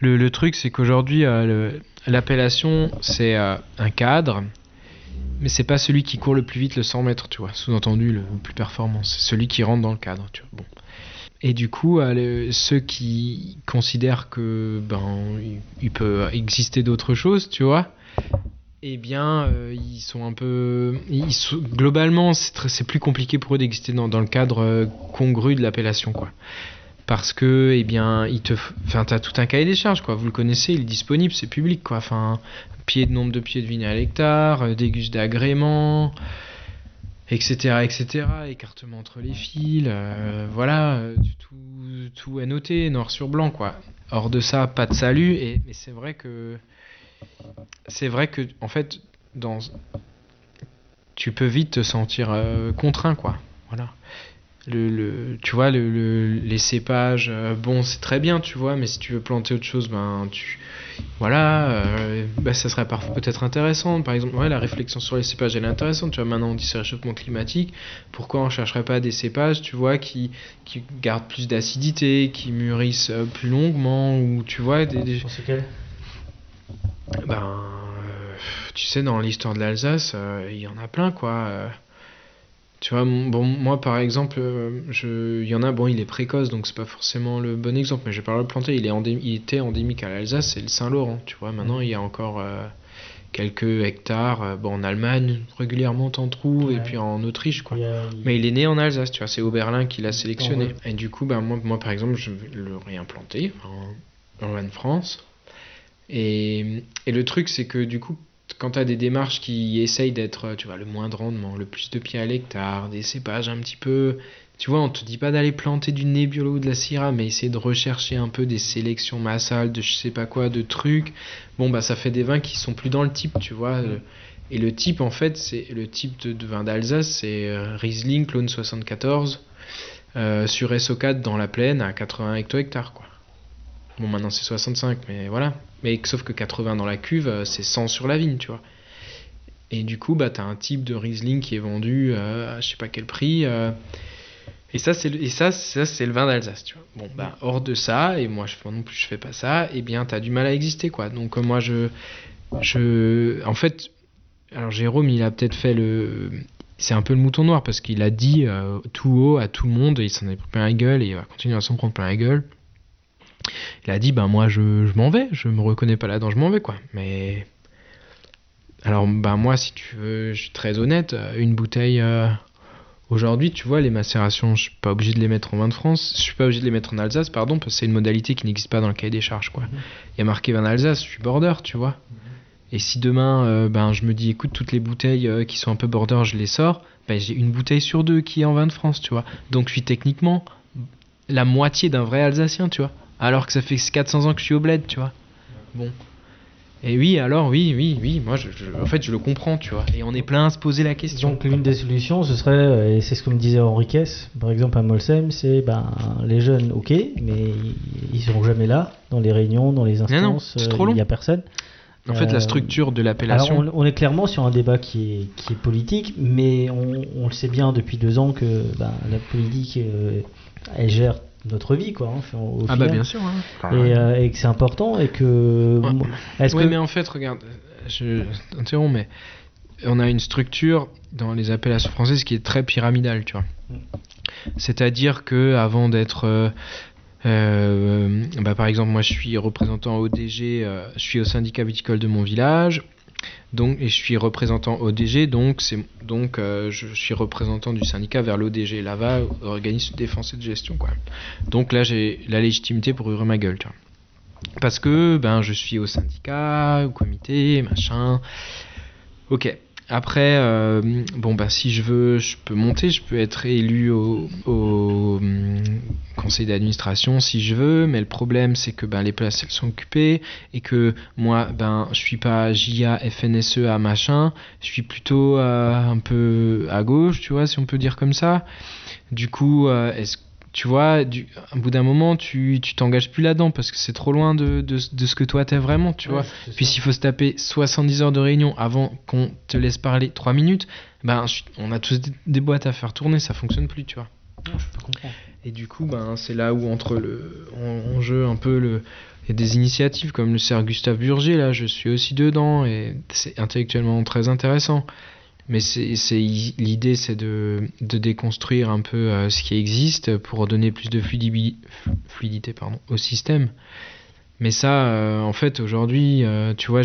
Le, truc c'est qu'aujourd'hui euh, l'appellation c'est euh, un cadre mais c'est pas celui qui court le plus vite le 100 mètres tu vois. Sous-entendu le plus performant c'est celui qui rentre dans le cadre tu vois. Bon. Et du coup, ceux qui considèrent que ben il peut exister d'autres choses, tu vois, eh bien, euh, ils sont un peu, ils globalement, c'est plus compliqué pour eux d'exister dans, le cadre euh, congru de l'appellation, quoi. Parce que, eh bien, il te, enfin, t'as tout un cahier des charges, quoi. Vous le connaissez, il est disponible, c'est public, quoi. Enfin, pied de nombre de pieds de vigne à l'hectare, euh, déguste d'agrément etc., etc., écartement entre les fils, voilà, tout, tout est noté, noir sur blanc, quoi. Hors de ça, pas de salut, et, c'est vrai que, c'est vrai que, en fait, dans, tu peux vite te sentir euh, contraint, quoi, voilà. Le, le- tu vois, le, le- les cépages, euh, bon, c'est très bien, tu vois, mais si tu veux planter autre chose, ben, tu, voilà, euh, bah, ça serait peut-être intéressant. Par exemple, ouais, la réflexion sur les cépages, est intéressante. Tu vois, maintenant on dit c'est réchauffement climatique. Pourquoi on chercherait pas des cépages, tu vois, qui, qui gardent plus d'acidité, qui mûrissent plus longuement, ou tu vois, des, des- ben, euh, tu sais, dans l'histoire de l'Alsace, euh, il y en a plein, quoi. tu vois, bon, moi, par exemple, euh, je, il y en a, bon, il est précoce, donc c'est pas forcément le bon exemple, mais je vais pas le planter. Il, est il était endémique à l'Alsace, c'est le Saint-Laurent, tu vois. Maintenant, il y a encore euh, quelques hectares. bon, en Allemagne, régulièrement, t'en trouves, et puis en Autriche, quoi. Il Mais il est né en Alsace, tu vois, c'est Oberlin qui l'a sélectionné. Et du coup, ben, moi, moi, par exemple, je vais le réimplanter en, en France. Et, et le truc, c'est que du coup, quand tu as des démarches qui essayent d'être, tu vois, le moins de rendement, le plus de pieds à l'hectare, des cépages un petit peu. Tu vois, on te dit pas d'aller planter du Nebbiolo ou de la Syrah, mais essayer de rechercher un peu des sélections massales, de je sais pas quoi, de trucs. Bon, bah, ça fait des vins qui sont plus dans le type, tu vois. Et le type, en fait, c'est le type de, de vin d'Alsace, c'est euh, Riesling Clone 74 euh, sur SO4 dans la plaine à 80 hecto-hectares, quoi. Bon, maintenant c'est 65, mais voilà. Mais sauf que 80 dans la cuve, euh, c'est 100 sur la vigne, tu vois. Et du coup, bah, t'as un type de Riesling qui est vendu euh, à je sais pas quel prix. euh, et ça, c'est le, et ça, ça, c'est le vin d'Alsace, tu vois. Bon, bah, hors de ça, et moi, je, moi non plus, je fais pas ça, et bien, t'as du mal à exister, quoi. Donc, moi, je. je en fait, alors, Jérôme, il a peut-être fait le. C'est un peu le mouton noir, parce qu'il a dit euh, tout haut à tout le monde, et il s'en est pris plein la gueule, et il va continuer à s'en prendre plein la gueule. Il a dit, ben moi je, je m'en vais, je me reconnais pas là-dedans, je m'en vais quoi. Mais. Alors, ben moi, si tu veux, je suis très honnête, une bouteille. euh, Aujourd'hui, tu vois, les macérations, je suis pas obligé de les mettre en vin de France, je suis pas obligé de les mettre en Alsace, pardon, parce que c'est une modalité qui n'existe pas dans le cahier des charges, quoi. Il y a marqué vin d'Alsace, je suis border, tu vois. Et si demain, euh, ben, je me dis, écoute, toutes les bouteilles euh, qui sont un peu border, je les sors, ben, j'ai une bouteille sur deux qui est en vin de France, tu vois. Donc, je suis techniquement la moitié d'un vrai Alsacien, tu vois. Alors que ça fait 400 ans que je suis au bled, tu vois. Bon. Et oui, alors, oui, oui, oui, moi, je, je- en fait, je le comprends, tu vois. Et on est plein à se poser la question. Donc l'une des solutions, ce serait, euh, et c'est ce que me disait Henriquez, par exemple à Molsem, c'est ben, les jeunes, ok, mais ils- seront jamais là, dans les réunions, dans les non, instances, c'est euh, trop long. il n'y a personne. En fait, Euh, la structure de l'appellation. Alors, on, on est clairement sur un débat qui est, qui est politique, mais on, on le sait bien depuis deux ans que ben, la politique, euh, elle gère notre vie, quoi. hein, au- Ah bah bien sûr. hein. Et, euh, et que c'est important et que. Ouais. Est-ce Ouais, que mais en fait, regarde, je t'interromps, mais on a une structure dans les appellations françaises qui est très pyramidale, tu vois. C'est-à-dire que avant d'être, euh, euh, bah, par exemple, moi je suis représentant ODG, euh, je suis au syndicat viticole de mon village. Donc, et je suis représentant ODG, donc, c'est, donc euh, je suis représentant du syndicat vers l'ODG, là-bas, organisme de défense et de gestion. Quoi. Donc là, j'ai la légitimité pour ouvrir ma gueule. Parce que ben, je suis au syndicat, au comité, machin. Ok. Après, euh, bon bah si je veux, je peux monter, je peux être élu au, hum, conseil d'administration si je veux, mais le problème c'est que ben les places elles sont occupées et que moi ben je suis pas JA FNSE à machin, je suis plutôt euh, un peu à gauche, tu vois, si on peut dire comme ça. Du coup, euh, est-ce tu vois, du, au bout d'un moment, tu tu t'engages plus là-dedans parce que c'est trop loin de, de, de ce que toi t'es vraiment, tu Ouais, vois. Puis s'il faut se taper 70 heures de réunion avant qu'on te laisse parler 3 minutes, ben on a tous des, boîtes à faire tourner, ça fonctionne plus, tu vois. Non, je peux comprendre. Et du coup, ben c'est là où entre le en, en jeu un peu le il y a des initiatives comme le CERF Gustave Burger là, je suis aussi dedans et c'est intellectuellement très intéressant. Mais c'est l'idée c'est de, déconstruire un peu euh, ce qui existe pour donner plus de fluidité au système. Mais ça, euh, en fait, aujourd'hui, euh, tu vois,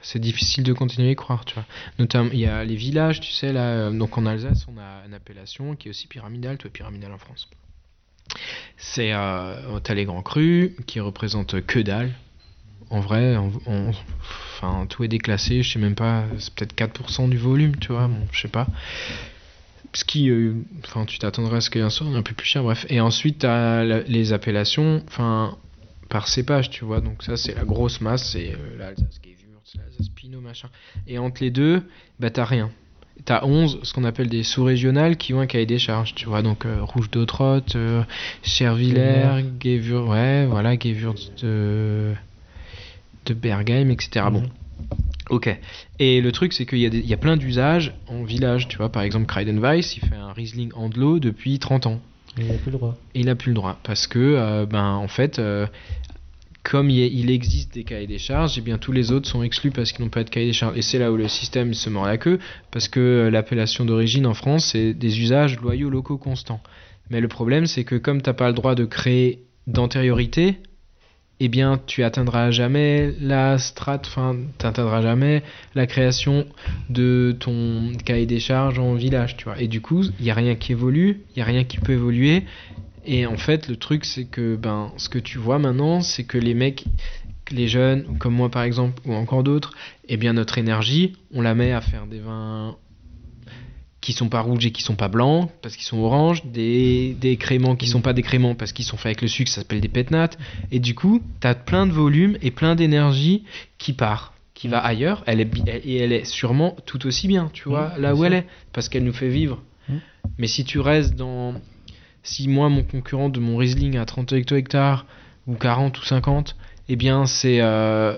c'est difficile de continuer à y croire, tu vois. Notamment, il y a les villages, tu sais, là, donc en Alsace, on a une appellation qui est aussi pyramidale, toi, pyramidale en France. C'est, t'as les grands crus qui représentent que dalle. En vrai, on- enfin, tout est déclassé, je sais même pas, c'est peut-être 4% du volume, tu vois, bon, je sais pas. Ce qui, euh, enfin, tu t'attendrais à ce qu'il y ait un sort un peu plus cher, bref. Et ensuite, t'as les appellations, enfin, par cépage, tu vois, donc ça, c'est la grosse masse, c'est euh, l'Alsace Gewürz, l'Alsace Pinot, machin. Et entre les deux, bah, t'as rien. T'as 11, ce qu'on appelle des sous-régionales, qui ont un cahier des charges, tu vois, donc euh, Rouge d'Autrotte, Chervillers, Gewürz, ouais, voilà, Gewürz de, de Bergheim, etc. Bon, ok. Et le truc, c'est qu'il y, a des- il y a plein d'usages en village, tu vois, par exemple, Kreidenweiss, il fait un Riesling Andlo depuis 30 ans. Il n'a plus le droit. Et il n'a plus le droit, parce que, euh, ben, en fait, euh, comme il, y a- il existe des cahiers des charges, et bien tous les autres sont exclus parce qu'ils n'ont pas de cahier des charges. Et c'est là où le système se mord la queue, parce que euh, l'appellation d'origine en France, c'est des usages loyaux locaux constants. Mais le problème, c'est que comme tu n'as pas le droit de créer d'antériorité, eh bien, tu atteindras jamais la strate, enfin, tu atteindras jamais la création de ton cahier des charges en village, tu vois. Et du coup, il n'y a rien qui évolue, il n'y a rien qui peut évoluer. Et en fait, le truc, c'est que ben, ce que tu vois maintenant, c'est que les mecs, les jeunes, comme moi par exemple, ou encore d'autres, eh bien, notre énergie, on la met à faire des vins qui sont pas rouges et qui sont pas blancs parce qu'ils sont oranges, des, des créments qui sont pas des créments parce qu'ils sont faits avec le sucre, ça s'appelle des pétnates. Et du coup, tu as plein de volume et plein d'énergie qui part, qui va ailleurs. Elle est, et elle est sûrement tout aussi bien, tu vois, Mm, là où elle est, parce qu'elle nous fait vivre. Mm. Mais si tu restes dans. Si moi, mon concurrent de mon Riesling à 30 hecto-hectares, ou 40 ou 50, eh bien, c'est euh,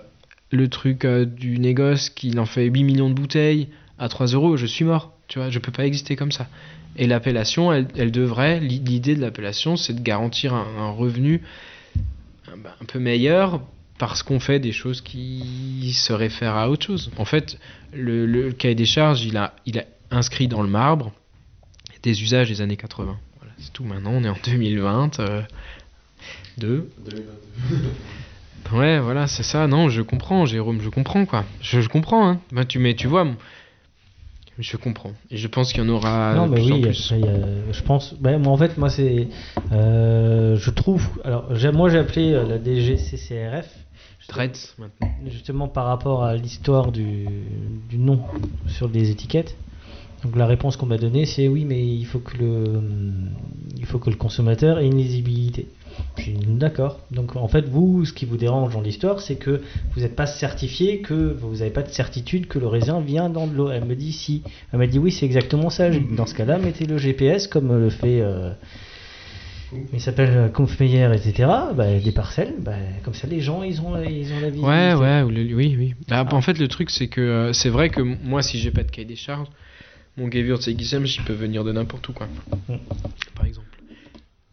le truc euh, du négoce qui en fait 8 millions de bouteilles à 3 euros, je suis mort. Tu vois, je peux pas exister comme ça. Et l'appellation, elle, elle devrait, l'i- l'idée de l'appellation, c'est de garantir un, un revenu un, bah, un peu meilleur parce qu'on fait des choses qui se réfèrent à autre chose. En fait, le, le cahier des charges, il a, il a inscrit dans le marbre des usages des années 80. Voilà, c'est tout. Maintenant, on est en 2020. euh, deux. Ouais, voilà, c'est ça. Non, je comprends, Jérôme, je comprends quoi. Je, je comprends. Hein. Bah, tu, mais tu vois, je comprends. Et je pense qu'il y en aura non, mais plus en oui, plus. après, il y a- je pense. moi, en fait, moi, c'est. euh, je trouve. Alors, moi, j'ai appelé euh, la DGCCRF. Traite maintenant. Justement par rapport à l'histoire du, du nom sur les étiquettes. Donc la réponse qu'on m'a donnée c'est oui mais il faut que le il faut que le consommateur ait une lisibilité. D'accord. Donc en fait vous ce qui vous dérange dans l'histoire c'est que vous n'êtes pas certifié que vous n'avez pas de certitude que le raisin vient dans de l'eau. Elle me dit si. Elle m'a dit oui c'est exactement ça. Dans ce cas-là mettez le GPS comme le fait euh, il s'appelle euh, Confmeyer, etc. Bah, des parcelles, bah, comme ça les gens ils ont, ils ont la visibilité. Ouais, ouais, ou le- oui, oui. Bah, En fait, le truc, c'est que euh, c'est vrai que moi, si j'ai pas de cahier des charges, mon Gewürz et Gisem, il peut venir de n'importe où, quoi. Par exemple.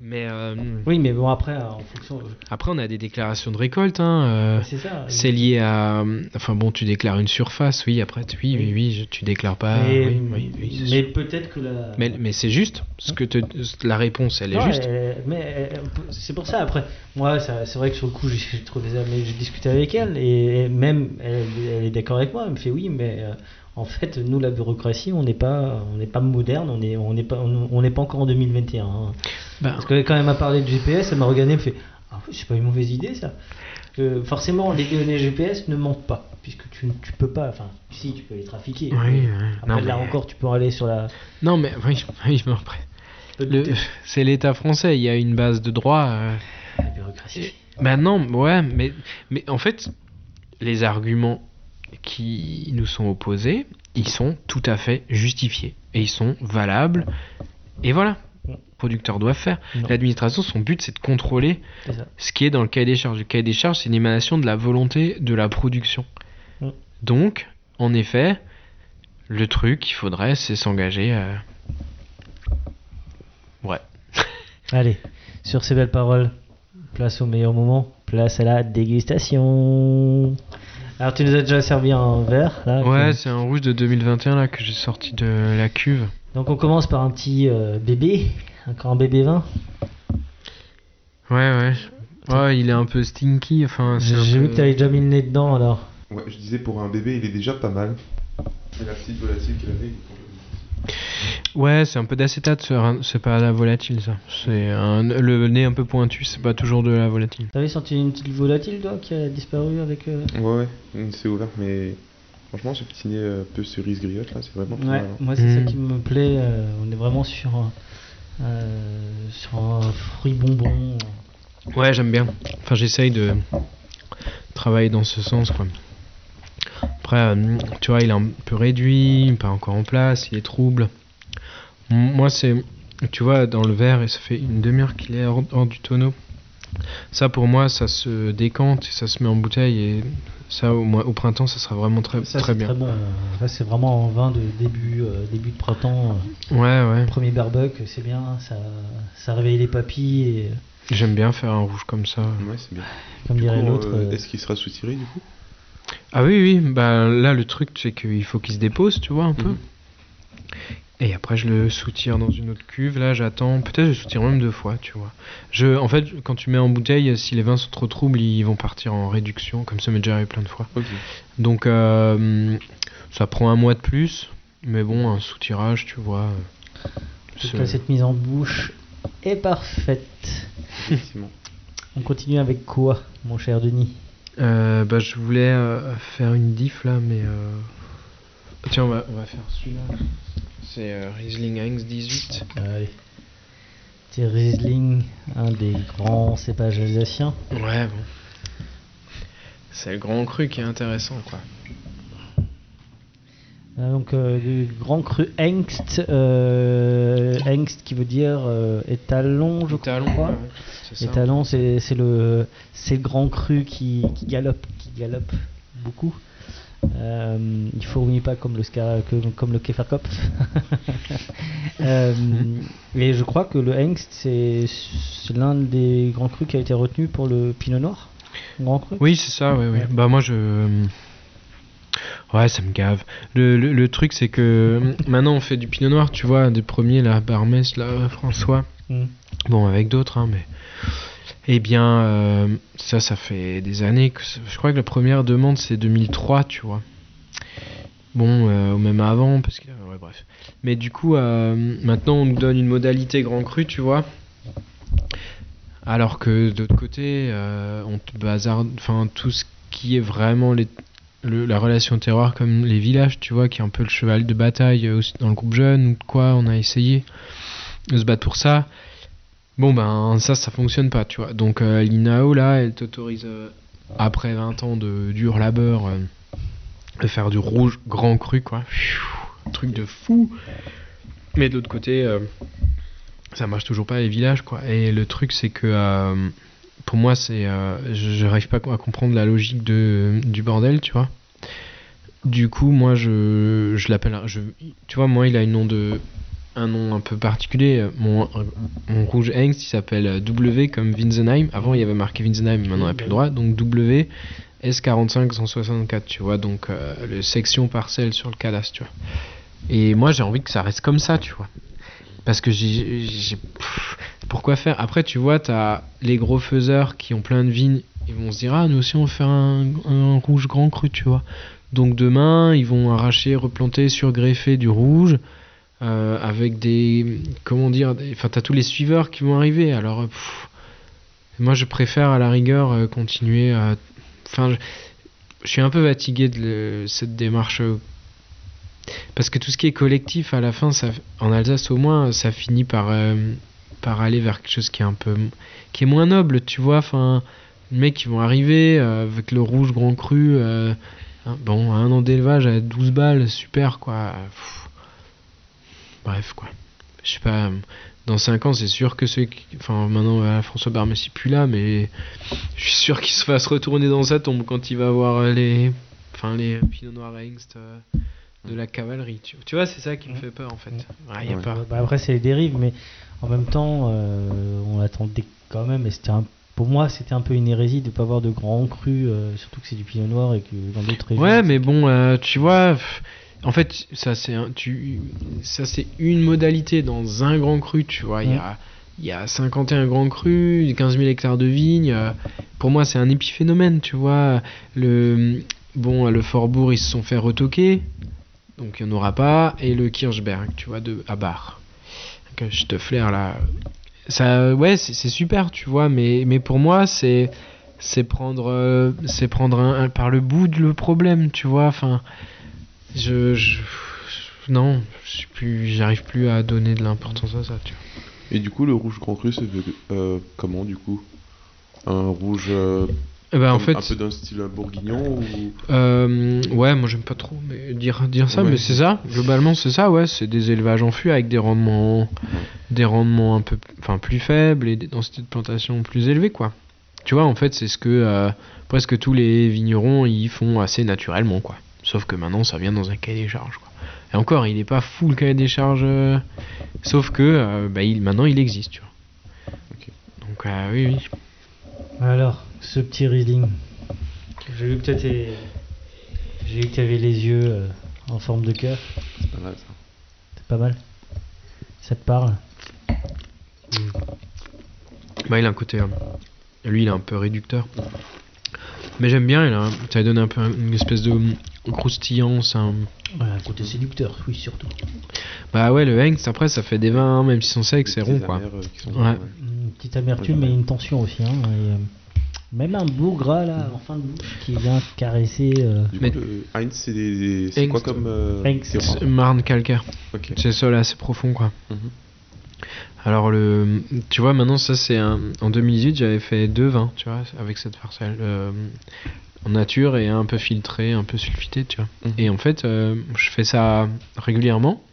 Mais euh, Oui, mais bon, après, en fonction. après, on a des déclarations de récolte. Hein, euh, c'est ça. c'est lié à. Enfin bon, tu déclares une surface, oui. Après, tu- oui, oui, oui, je- tu déclares pas. mais oui, oui, oui, c'est mais sûr. peut-être que la. Mais, mais c'est juste. Ce que te, la réponse, elle est juste. elle- mais c'est pour ça, après, moi, ça- c'est vrai que sur le coup, j'ai *laughs* j'ai trouvé ça, mais j'ai discuté avec elle, et même, elle, elle est d'accord avec moi, elle me fait oui, mais euh, en fait, nous, la bureaucratie, on n'est pas, on n'est pas moderne, on est, on n'est pas, on n'est pas encore en 2021. hein. Ben, Parce que quand elle m'a parlé de GPS, elle m'a regardé, elle me fait, ah oui, c'est pas une mauvaise idée, ça. Euh, forcément, les données GPS ne mentent pas, puisque tu ne tu peux pas. Enfin, si, tu peux les trafiquer. Oui, oui. Après, Non, là mais- encore, tu peux aller sur la. Non, mais oui, oui, mais après. Le-. *laughs* C'est l'État français, il y a une base de droit. euh, La bureaucratie. Ben non, ouais, mais, mais en fait, les arguments qui nous sont opposés, ils sont tout à fait justifiés. Et ils sont valables. Et voilà. Les producteurs doivent faire. L'administration, son but, c'est de contrôler ce qui est dans le cahier des charges. Le cahier des charges, c'est une émanation de la volonté de la production. Mm. Donc, en effet, le truc qu'il faudrait, c'est s'engager à... Ouais. *laughs* Allez, sur ces belles paroles, place au meilleur moment, place à la dégustation. Alors, tu nous as déjà servi un verre, là. Ouais, c'est un rouge de 2021 là que j'ai sorti de la cuve. Donc, on commence par un petit euh, bébé, un grand bébé vin. Ouais, ouais. Ouais, il est un peu stinky. Enfin, c'est J'ai peu- vu que tu avais déjà mis le nez dedans, alors. Ouais, je disais pour un bébé, il est déjà pas mal. Et la petite volatile qu'il avait, Ouais, c'est un peu d'acétate. c'est pas la volatile, ça. C'est un... le nez un peu pointu. C'est pas toujours de la volatile. T'avais senti une petite volatile, toi, qui a disparu avec. euh, Ouais, ouais, c'est ouvert, mais franchement, ce petit nez un peu cerise griotte là, c'est vraiment pas Ouais, mal. moi c'est ça Mm. qui me plaît. euh, on est vraiment sur, un- euh, sur un fruit bonbon. Ouais, j'aime bien. Enfin, j'essaye de travailler dans ce sens, quoi. Après, euh, tu vois, il est un peu réduit, pas encore en place, il est trouble. Moi, c'est, tu vois, dans le verre, et ça fait une demi-heure qu'il est hors, hors du tonneau. Ça, pour moi, ça se décante et ça se met en bouteille. Et ça, au, printemps, ça sera vraiment très, Ça très c'est bien. très bon. Ça c'est vraiment un vin de début, euh, début de printemps. euh, Ouais, ouais. Premier barbecue, c'est bien. Ça, ça réveille les papilles et J'aime bien faire un rouge comme ça. Ouais, c'est bien. comme Du dirait coup, l'autre. euh, euh, Est-ce qu'il sera soutiré du coup? Ah oui, oui, bah là le truc c'est qu'il faut qu'il se dépose, tu vois, un peu. Mhm. Et après je le soutire dans une autre cuve, là j'attends, peut-être je soutire même deux fois, tu vois. Je, en fait, quand tu mets en bouteille, si les vins sont trop troubles, ils vont partir en réduction, comme ça m'est déjà arrivé plein de fois. Donc euh, ça prend un mois de plus, mais bon, un soutirage, tu vois. euh, c'est- cas, cette mise en bouche est parfaite. Effectivement. On continue avec quoi, mon cher Denis? Euh, bah, je voulais euh, faire une diff là, mais. euh, Tiens, on va, on va faire celui-là. C'est euh, Riesling Heinz 18. Allez. Petit Riesling, un des grands cépages alsaciens. Ouais, bon. C'est le grand cru qui est intéressant, quoi. Ah, donc euh, du grand cru Hengst, euh, Hengst qui veut dire euh, étalon, je Étalon, crois. ouais, c'est. Étalon, c'est c'est le c'est le grand cru qui, qui galope, qui galope beaucoup. Euh, il fourmille pas comme le ska, que- comme le Keferkopf. *laughs* Euh, et je crois que le Hengst c'est c'est l'un des grands crus qui a été retenu pour le Pinot Noir. Grand cru. Oui, c'est ça. Ouais. Bah, moi, je. Ouais, ça me gave. Le, le, le truc, c'est que *laughs* maintenant, on fait du pinot noir, tu vois, des premiers, là, Barmès, là, François. Mm. Bon, avec d'autres, hein, mais. Eh bien, euh, ça, ça fait des années que. Je crois que la première demande, c'est 2003, tu vois. Bon, euh, ou même avant, parce que. Ouais, bref. Mais du coup, euh, maintenant, on nous donne une modalité grand cru, tu vois. Alors que de l'autre côté, euh, on te bazarde. Enfin, tout ce qui est vraiment les- la relation terroir, comme les villages, tu vois, qui est un peu le cheval de bataille euh, aussi dans le groupe jeune ou quoi, on a essayé de se battre pour ça. Bon, ben, ça, ça fonctionne pas, tu vois. Donc, euh, l'INAO, là, elle t'autorise, euh, après 20 ans de dur labeur, de faire du rouge grand cru, quoi. Truc de fou. Mais de l'autre côté, ça marche toujours pas les villages, quoi. Et le truc, c'est que pour moi, c'est, euh, je n'arrive pas à comprendre la logique de, du bordel, tu vois. Du coup, moi, je, je l'appelle, tu vois, moi, il a une nom de, un nom un peu particulier. Mon, mon rouge Hengst, il s'appelle W comme Winsenheim. Avant, il y avait marqué Winsenheim, maintenant, il n'y a plus le droit. Donc, W S45 164, tu vois. Donc, euh, le section parcelle sur le cadastre, tu vois. Et moi, j'ai envie que ça reste comme ça, tu vois. Parce que j'ai. Pourquoi faire? Après, tu vois, t'as les gros faiseurs qui ont plein de vignes. Ils vont se dire, ah, nous aussi, on va faire un, rouge grand cru, tu vois. Donc, demain, ils vont arracher, replanter, surgreffer du rouge. euh, avec des. Comment dire Enfin, t'as tous les suiveurs qui vont arriver. Alors, Moi, je préfère à la rigueur euh, continuer à. Enfin, je, suis un peu fatigué de cette démarche. Parce que tout ce qui est collectif, à la fin, en Alsace au moins, ça finit par, euh, par aller vers quelque chose qui est un peu. qui est moins noble, tu vois. Enfin, les mecs qui vont arriver euh, avec le rouge grand cru. euh, bon, un an d'élevage à 12 balles, super quoi. Bref, quoi. Je sais pas. Dans 5 ans, c'est sûr que ceux qui. Enfin, maintenant, François Barmessi plus là, mais je suis sûr qu'il se fasse retourner dans sa tombe quand il va voir les. Enfin, les Pinot Noir Hengst euh, de la cavalerie. Tu, tu vois, c'est ça qui me fait peur en fait. Y a pas. Bah, après, c'est les dérives, mais en même temps, euh, on attendait quand même. Et c'était un- pour moi, c'était un peu une hérésie de ne pas avoir de grands crus, euh, surtout que c'est du pinot noir et que dans d'autres régions. Ouais, mais bon, euh, tu vois, en fait, ça c'est un- une modalité dans un grand cru, tu vois. Il y a, il y a 51 grands crus, 15 000 hectares de vignes. euh, pour moi, c'est un épiphénomène, tu vois. Le, bon, le Fortbourg, ils se sont fait retoquer, donc il n'y en aura pas. Et le Kirchberg, tu vois, de à Bar. Je te flaire là. Ça, ouais, c'est super, tu vois, mais, mais pour moi, c'est c'est prendre euh, c'est prendre un, par le bout le problème tu vois enfin je, je- non j'arrive plus à donner de l'importance à ça tu vois Et du coup, le rouge grand cru, c'est euh, comment du coup? Un rouge. euh, Eh ben, en fait- Un peu d'un style bourguignon ou. Euh, ouais moi j'aime pas trop mais dire dire ça Ouais. mais c'est ça. Globalement c'est ça ouais c'est des élevages en fût avec des rendements des rendements un peu enfin plus faibles et des densités de plantation plus élevées quoi. Tu vois en fait c'est ce que euh, presque tous les vignerons ils font assez naturellement quoi. Sauf que maintenant ça vient dans un cahier des charges quoi. Et encore il est pas fou le cahier des charges euh, sauf que euh, bah, il, maintenant il existe tu vois. Donc euh, oui oui. Alors, ce petit Riesling. J'ai vu que toi, t'es- J'ai vu que tu avais les yeux euh, en forme de cœur. C'est pas mal ça. C'est pas mal. Ça te parle Bah, il a un côté. euh, lui, il est un peu réducteur. Mais j'aime bien, il a, ça lui donne un peu une espèce de croustillance. un- Ouais, un côté séducteur, oui, surtout. Bah ouais, le Hengst, après, ça fait des vins, hein, même s'ils sont secs, c'est rond quoi. amères, euh, Ouais. Une petite amertume et une tension aussi. hein, et, euh, même un beau gras là, en fin de bouche, qui vient caresser. euh, Du coup, le Heinz, c'est des- des- c'est quoi comme. euh, C'est Marne calcaire. Ok. C'est sol assez profond quoi. Mhm. Alors le, tu vois maintenant ça c'est un, en 2018 j'avais fait deux vins tu vois avec cette parcelle euh, en nature et un peu filtré, un peu sulfité tu vois. Mhm. Et en fait euh, je fais ça régulièrement.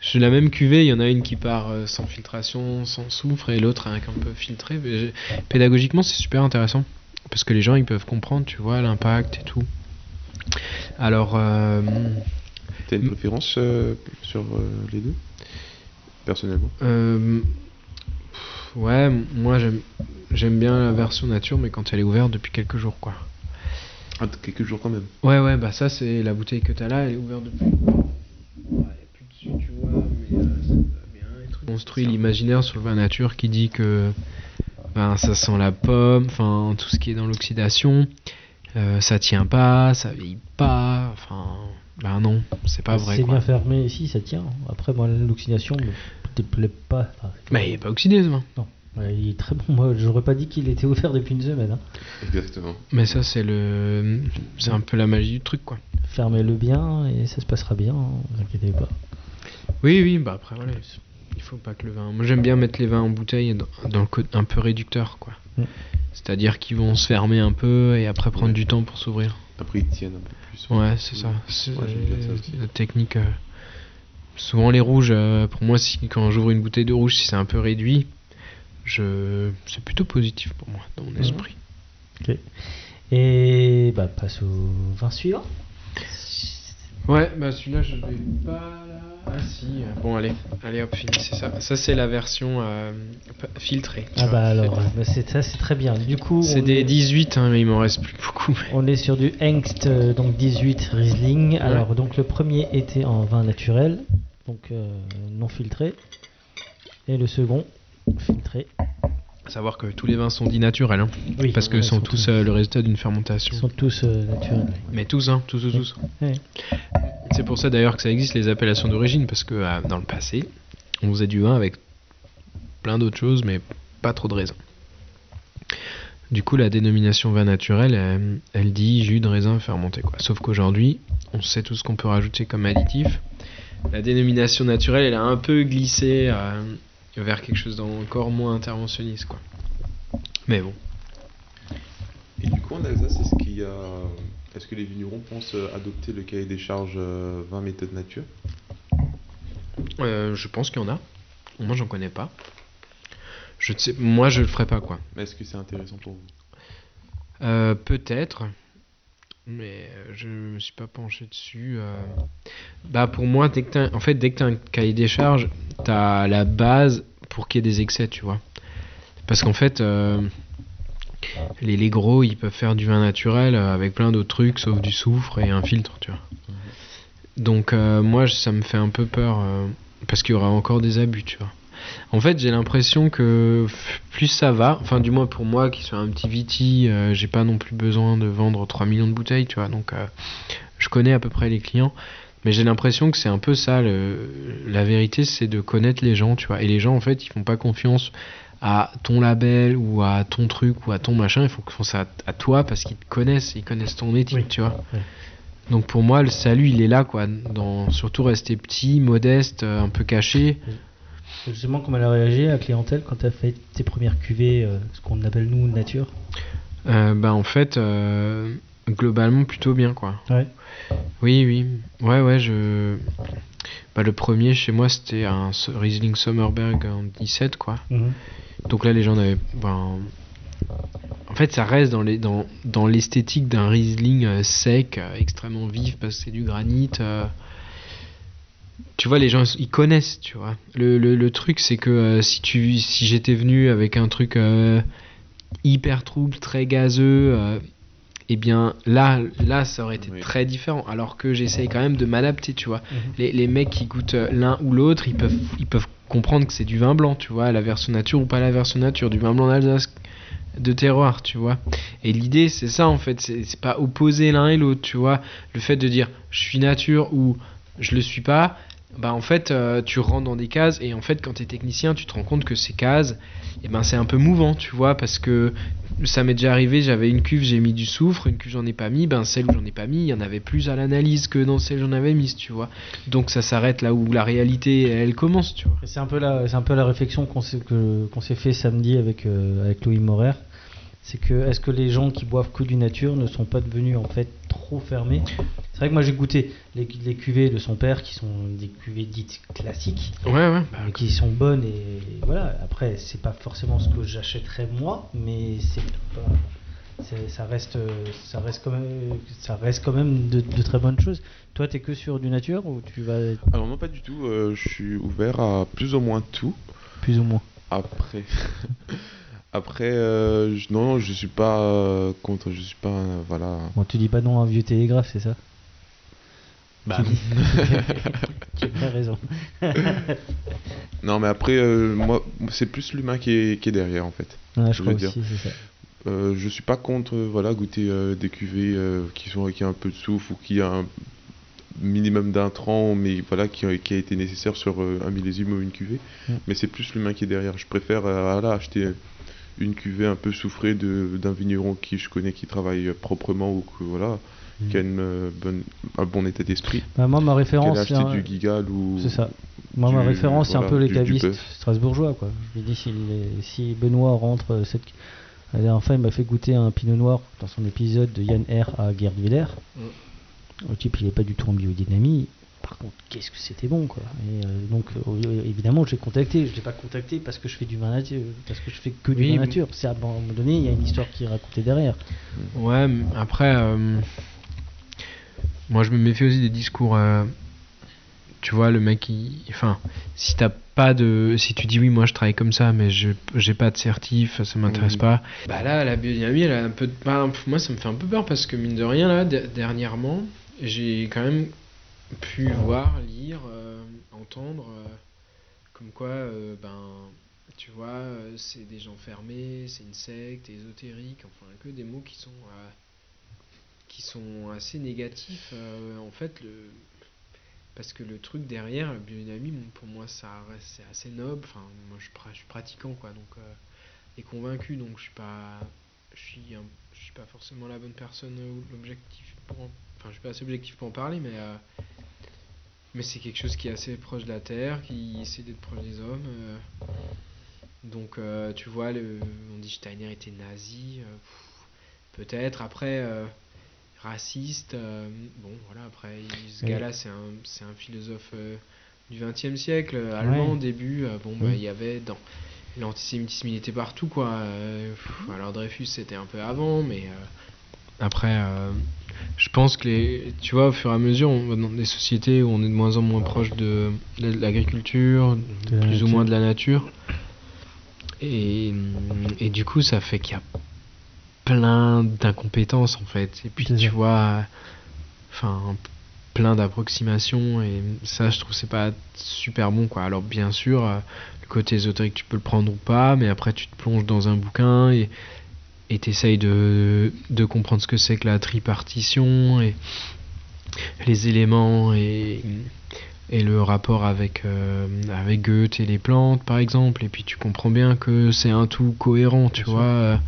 J'ai la même cuvée, il y en a une qui part euh, sans filtration, sans soufre et l'autre avec un peu filtré. Mais pédagogiquement c'est super intéressant parce que les gens ils peuvent comprendre tu vois l'impact et tout. Alors euh, T'as une préférence euh, sur euh, les deux? Personnellement? Euh, pff, ouais, moi j'aime j'aime bien la version nature, mais quand elle est ouverte depuis quelques jours, quoi. Ah, quelques jours quand même. Ouais, ouais, bah ça c'est la bouteille que t'as là, elle est ouverte depuis. Ouais, elle est plus dessus, tu vois, construit l'imaginaire sur le vin nature qui dit que ben, ça sent la pomme, enfin tout ce qui est dans l'oxydation, euh, ça tient pas, ça vieillit pas, enfin. Ben non, c'est pas vrai C'est bien fermé ici, ça tient. Après, moi, l'oxydation me déplaît pas. Enfin, Mais il est pas oxydé ce vin. non, Ouais, il est très bon. Moi, j'aurais pas dit qu'il était ouvert depuis une semaine. hein. Exactement. Mais ça c'est le. C'est un peu la magie du truc quoi. Fermez-le bien et ça se passera bien. hein, vous inquiétez pas. Oui, oui, bah après, voilà. Il faut pas que le vin. Moi, j'aime bien mettre les vins en bouteille dans, dans le côté un peu réducteur, quoi. Mm. C'est-à-dire qu'ils vont se fermer un peu et après prendre Ouais. du temps pour s'ouvrir. Après, ils tiennent un peu plus. Ouais, c'est ça. C'est Ouais, la technique. euh, Souvent, les rouges, euh, pour moi, si, quand j'ouvre une bouteille de rouge, si c'est un peu réduit, je... c'est plutôt positif pour moi, dans mon Mhm. esprit. Ok. Et bah, passe au vin suivant. Ouais, bah celui-là, je l'ai pas. Ah si. Bon, allez, allez hop, finissez ça. Ça, c'est la version euh, filtrée. Ah vois. bah alors, bah, c'est ça, c'est très bien. Du coup, C'est des est- 18, hein, mais il m'en reste plus beaucoup. On est sur du Hengst, euh, donc 18 Riesling. Alors, donc le premier était en vin naturel, donc euh, non filtré. Et le second, filtré. Savoir que tous les vins sont dits naturels, hein, Oui, parce que sont tous euh, le résultat d'une Ils fermentation. sont tous euh, naturels. Mais tous, hein, tous, tous, tous. Ouais. C'est pour ça d'ailleurs que ça existe les appellations d'origine, parce que euh, dans le passé, on faisait du vin avec plein d'autres choses, mais pas trop de raisins. Du coup, la dénomination vin naturel, elle, elle dit jus de raisin fermenté. Quoi. Sauf qu'aujourd'hui, on sait tout ce qu'on peut rajouter comme additif. La dénomination naturelle, elle a un peu glissé vers quelque chose d'encore moins interventionniste. Quoi. Mais bon. Et du coup, en Alsace, est-ce qu'il y a... Est-ce que les vignerons pensent euh, adopter le cahier des charges euh, 20 méthodes nature? Euh, je pense qu'il y en a. Moi, j'en connais pas. Je ne sais, moi, je le ferai pas, quoi. Mais est-ce que c'est intéressant pour vous? Euh, Peut-être, mais euh, je me suis pas penché dessus. euh. Bah pour moi, dès que t'as, en fait, dès que t'as un cahier des charges, t'as la base pour qu'il y ait des excès, tu vois. Parce qu'en fait, euh, les, les gros, ils peuvent faire du vin naturel euh, avec plein d'autres trucs, sauf du soufre et un filtre, tu vois. Donc euh, moi, ça me fait un peu peur parce qu'il y aura encore des abus, tu vois. En fait, j'ai l'impression que plus ça va, enfin du moins pour moi qui suis un petit viti, j'ai pas non plus besoin de vendre 3 millions de bouteilles, tu vois. Donc je connais à peu près les clients, mais j'ai l'impression que c'est un peu ça le- la vérité, c'est de connaître les gens, tu vois. Et les gens en fait, ils font pas confiance à ton label ou à ton truc ou à ton machin, il faut qu'ils font ça à, à toi parce qu'ils te connaissent, ils connaissent ton éthique, tu vois. oui. Donc pour moi, le salut, il est là, quoi. Dans, surtout rester petit, modeste, euh, un peu caché. Justement, comment elle a réagi à la clientèle quand tu as fait tes premières cuvées, euh, ce qu'on appelle nous nature? Euh, bah en fait, euh, globalement plutôt bien, quoi. Ouais. Oui, oui. Ouais, ouais, je... Bah, le premier chez moi, c'était un Riesling Sommerberg en 17, quoi. Mhm. Donc là, les gens avaient... ben, En fait, ça reste dans les- dans, dans l'esthétique d'un Riesling euh, sec, euh, extrêmement vif, parce que c'est du granit. euh. Tu vois, les gens, ils connaissent, tu vois. Le, le, le truc, c'est que si, tu, si j'étais venu avec un truc hyper trouble, très gazeux, eh bien là, là, ça aurait été très différent. Alors que j'essaye quand même de m'adapter, tu vois. Les, les mecs qui goûtent euh, l'un ou l'autre, ils peuvent, ils peuvent comprendre que c'est du vin blanc, tu vois, la version nature ou pas la version nature, du vin blanc d'Alsace de terroir, tu vois. Et l'idée, c'est ça en fait, c'est c'est pas opposer l'un et l'autre, tu vois. Le fait de dire je suis nature ou je le suis pas, bah en fait, euh, tu rentres dans des cases et en fait, quand tu es technicien, tu te rends compte que ces cases, et ben c'est un peu mouvant, tu vois, parce que ça m'est déjà arrivé, j'avais une cuve, j'ai mis du soufre, une cuve j'en ai pas mis, ben celle où j'en ai pas mis, il y en avait plus à l'analyse que dans celle où j'en avais mise, tu vois. Donc ça s'arrête là où la réalité elle commence, tu vois. C'est un peu la, c'est un peu la réflexion qu'on s'est, que- qu'on s'est fait samedi avec, euh, avec Louis Morer. C'est que est-ce que les gens qui boivent que du nature ne sont pas devenus en fait trop fermés? C'est vrai que moi j'ai goûté les, les cuvées de son père qui sont des cuvées dites classiques, Ouais, ouais. mais qui sont bonnes et voilà. Après c'est pas forcément ce que j'achèterais moi, mais c'est ça reste, ça reste quand même, ça reste quand même de, de très bonnes choses. Toi t'es que sur du nature ou tu vas Alors non, pas du tout. euh, je suis ouvert à plus ou moins tout. plus ou moins Après, *laughs* après, euh, je- non, je suis pas euh, contre. Je suis pas, euh, voilà. Bon, tu dis pas non à un vieux télégraphe, c'est ça? Bah, Tu dis- *laughs* Tu as bien raison. *laughs* non, mais après, euh, moi, c'est plus l'humain qui est, qui est derrière en fait. Ouais, je veux crois dire. aussi, c'est ça. Euh, je suis pas contre, euh, voilà, goûter euh, des cuvées euh, qui sont qui a un peu de souffle ou qui a un minimum d'intrants, mais voilà, qui, a- qui a été nécessaire sur euh, un millésime ou une cuvée. Mm. Mais c'est plus l'humain qui est derrière. Je préfère euh, voilà, acheter une cuvée un peu soufrée de d'un vigneron qui je connais qui travaille proprement ou que voilà, Mm. qui a une euh, bonne un bon état d'esprit. Bah, moi, ma référence, c'est un- du Gigal ou C'est ça. Moi, ma du- référence, c'est un voilà, peu les du- cavistes strasbourgeois. Quoi. Je lui dis, si, les- si Benoît rentre euh, cette. La dernière fois, il m'a fait goûter un pinot noir dans son épisode de Yann R à Guerdviller. Le type, il n'est pas du tout en biodynamie. Par contre, qu'est-ce que c'était bon, quoi. Et, euh, donc, euh, évidemment, je l'ai contacté. Je l'ai pas contacté parce que je fais du vin nature, parce que je fais que du Oui, vin nature. C'est à un moment donné, il y a une histoire qui est racontée derrière. Ouais, mais après, euh, moi je me méfie aussi des discours. euh, tu vois, le mec, il, enfin, si t'as pas de, si tu dis oui, moi je travaille comme ça, mais je j'ai pas de certif, ça m'intéresse Mhm. pas. Bah là, la biodynamie, elle a un peu de, bah, moi ça me fait un peu peur parce que mine de rien là, de- dernièrement, j'ai quand même pu voir, lire, euh, entendre, euh, comme quoi, euh, ben, tu vois, c'est des gens fermés, c'est une secte, ésotérique, enfin que des mots qui sont qui sont assez négatifs. en fait, le parce que le truc derrière, la biodynamie, bon, pour moi, ça c'est assez noble. Enfin, moi, je, suis pratiquant, quoi, donc et convaincu, donc je suis pas je suis, un- je suis pas forcément la bonne personne ou l'objectif pour en- Enfin, je suis pas assez objectif pour en parler, mais. Mais c'est quelque chose qui est assez proche de la Terre, qui essaie d'être proche des hommes. euh. donc, euh, tu vois, le, on dit Steiner était nazi. euh, Peut-être. Après, euh, raciste. euh, bon, voilà, après, ce Oui. gars-là, c'est un, c'est un philosophe euh, du XXe siècle, allemand Ouais. début. euh, bon, bah, Oui. il y avait dans. L'antisémitisme, il était partout, quoi. euh, pff, alors, Dreyfus, c'était un peu avant, mais. euh, après, euh, je pense que les, tu vois, au fur et à mesure, on va dans des sociétés où on est de moins en moins proche de, l'agriculture, plus ou moins de la nature. Et, et du coup, ça fait qu'il y a plein d'incompétences en fait. Et puis tu ça. vois, enfin, plein d'approximations. Et ça, je trouve, c'est pas super bon quoi. Alors, bien sûr, euh, le côté ésotérique, tu peux le prendre ou pas, mais après, tu te plonges dans un bouquin et et t'essayes de, de comprendre ce que c'est que la tripartition et les éléments et, et le rapport avec, euh, avec Goethe et les plantes par exemple. Et puis tu comprends bien que c'est un tout cohérent tu Bien vois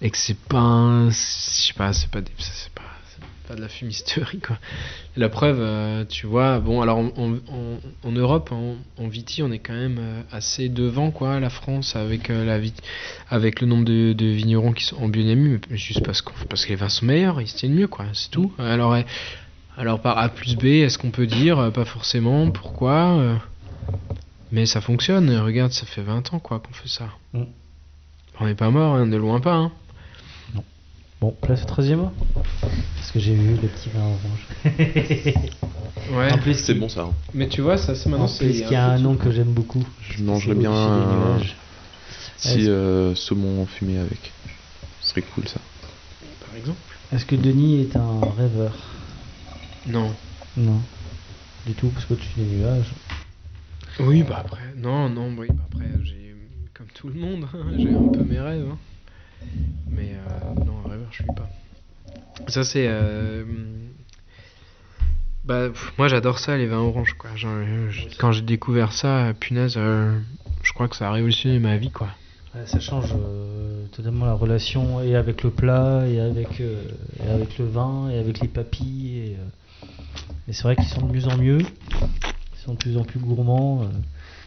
et que c'est pas un- je sais pas c'est pas c'est pas de la fumisterie quoi la preuve euh, tu vois bon alors en, Europe en, Viti on est quand même euh, assez devant quoi la France avec euh, la vit- avec le nombre de, de vignerons qui sont en biodynamie mais juste parce qu'on parce que les vins sont meilleurs ils se tiennent mieux quoi c'est tout alors alors par A plus B est-ce qu'on peut dire pas forcément pourquoi Euh, mais ça fonctionne regarde ça fait 20 ans quoi qu'on fait ça Mm. on n'est pas mort hein, de loin pas hein. Bon, place au troisième Parce que j'ai vu le petit vin orange. *laughs* ouais En plus, C'est bon ça. hein. mais tu vois ça c'est maintenant En c'est plus, il y a un nom que j'aime beaucoup. Je mangerais bien un- nuages. Si euh, saumon fumé avec. Ce serait cool ça. par exemple Est-ce que Denis est un rêveur? Non Non. Du tout, parce qu'au-dessus des nuages. Oui, bah après, non, non, oui, bah après, j'ai, comme tout le monde, hein, *laughs* j'ai un peu mes rêves. hein. Mais euh, non, rêveur, je suis pas. Ça, c'est. euh, bah, pff, moi, j'adore ça, les vins oranges, quoi. Genre, euh, je- quand j'ai découvert ça, punaise, euh, je crois que ça a révolutionné ma vie, quoi. Ouais, ça change euh, totalement la relation et avec le plat et avec, euh, et avec le vin et avec les papilles. Et, euh, et c'est vrai qu'ils sont de mieux en mieux. Ils sont de plus en plus gourmands. euh,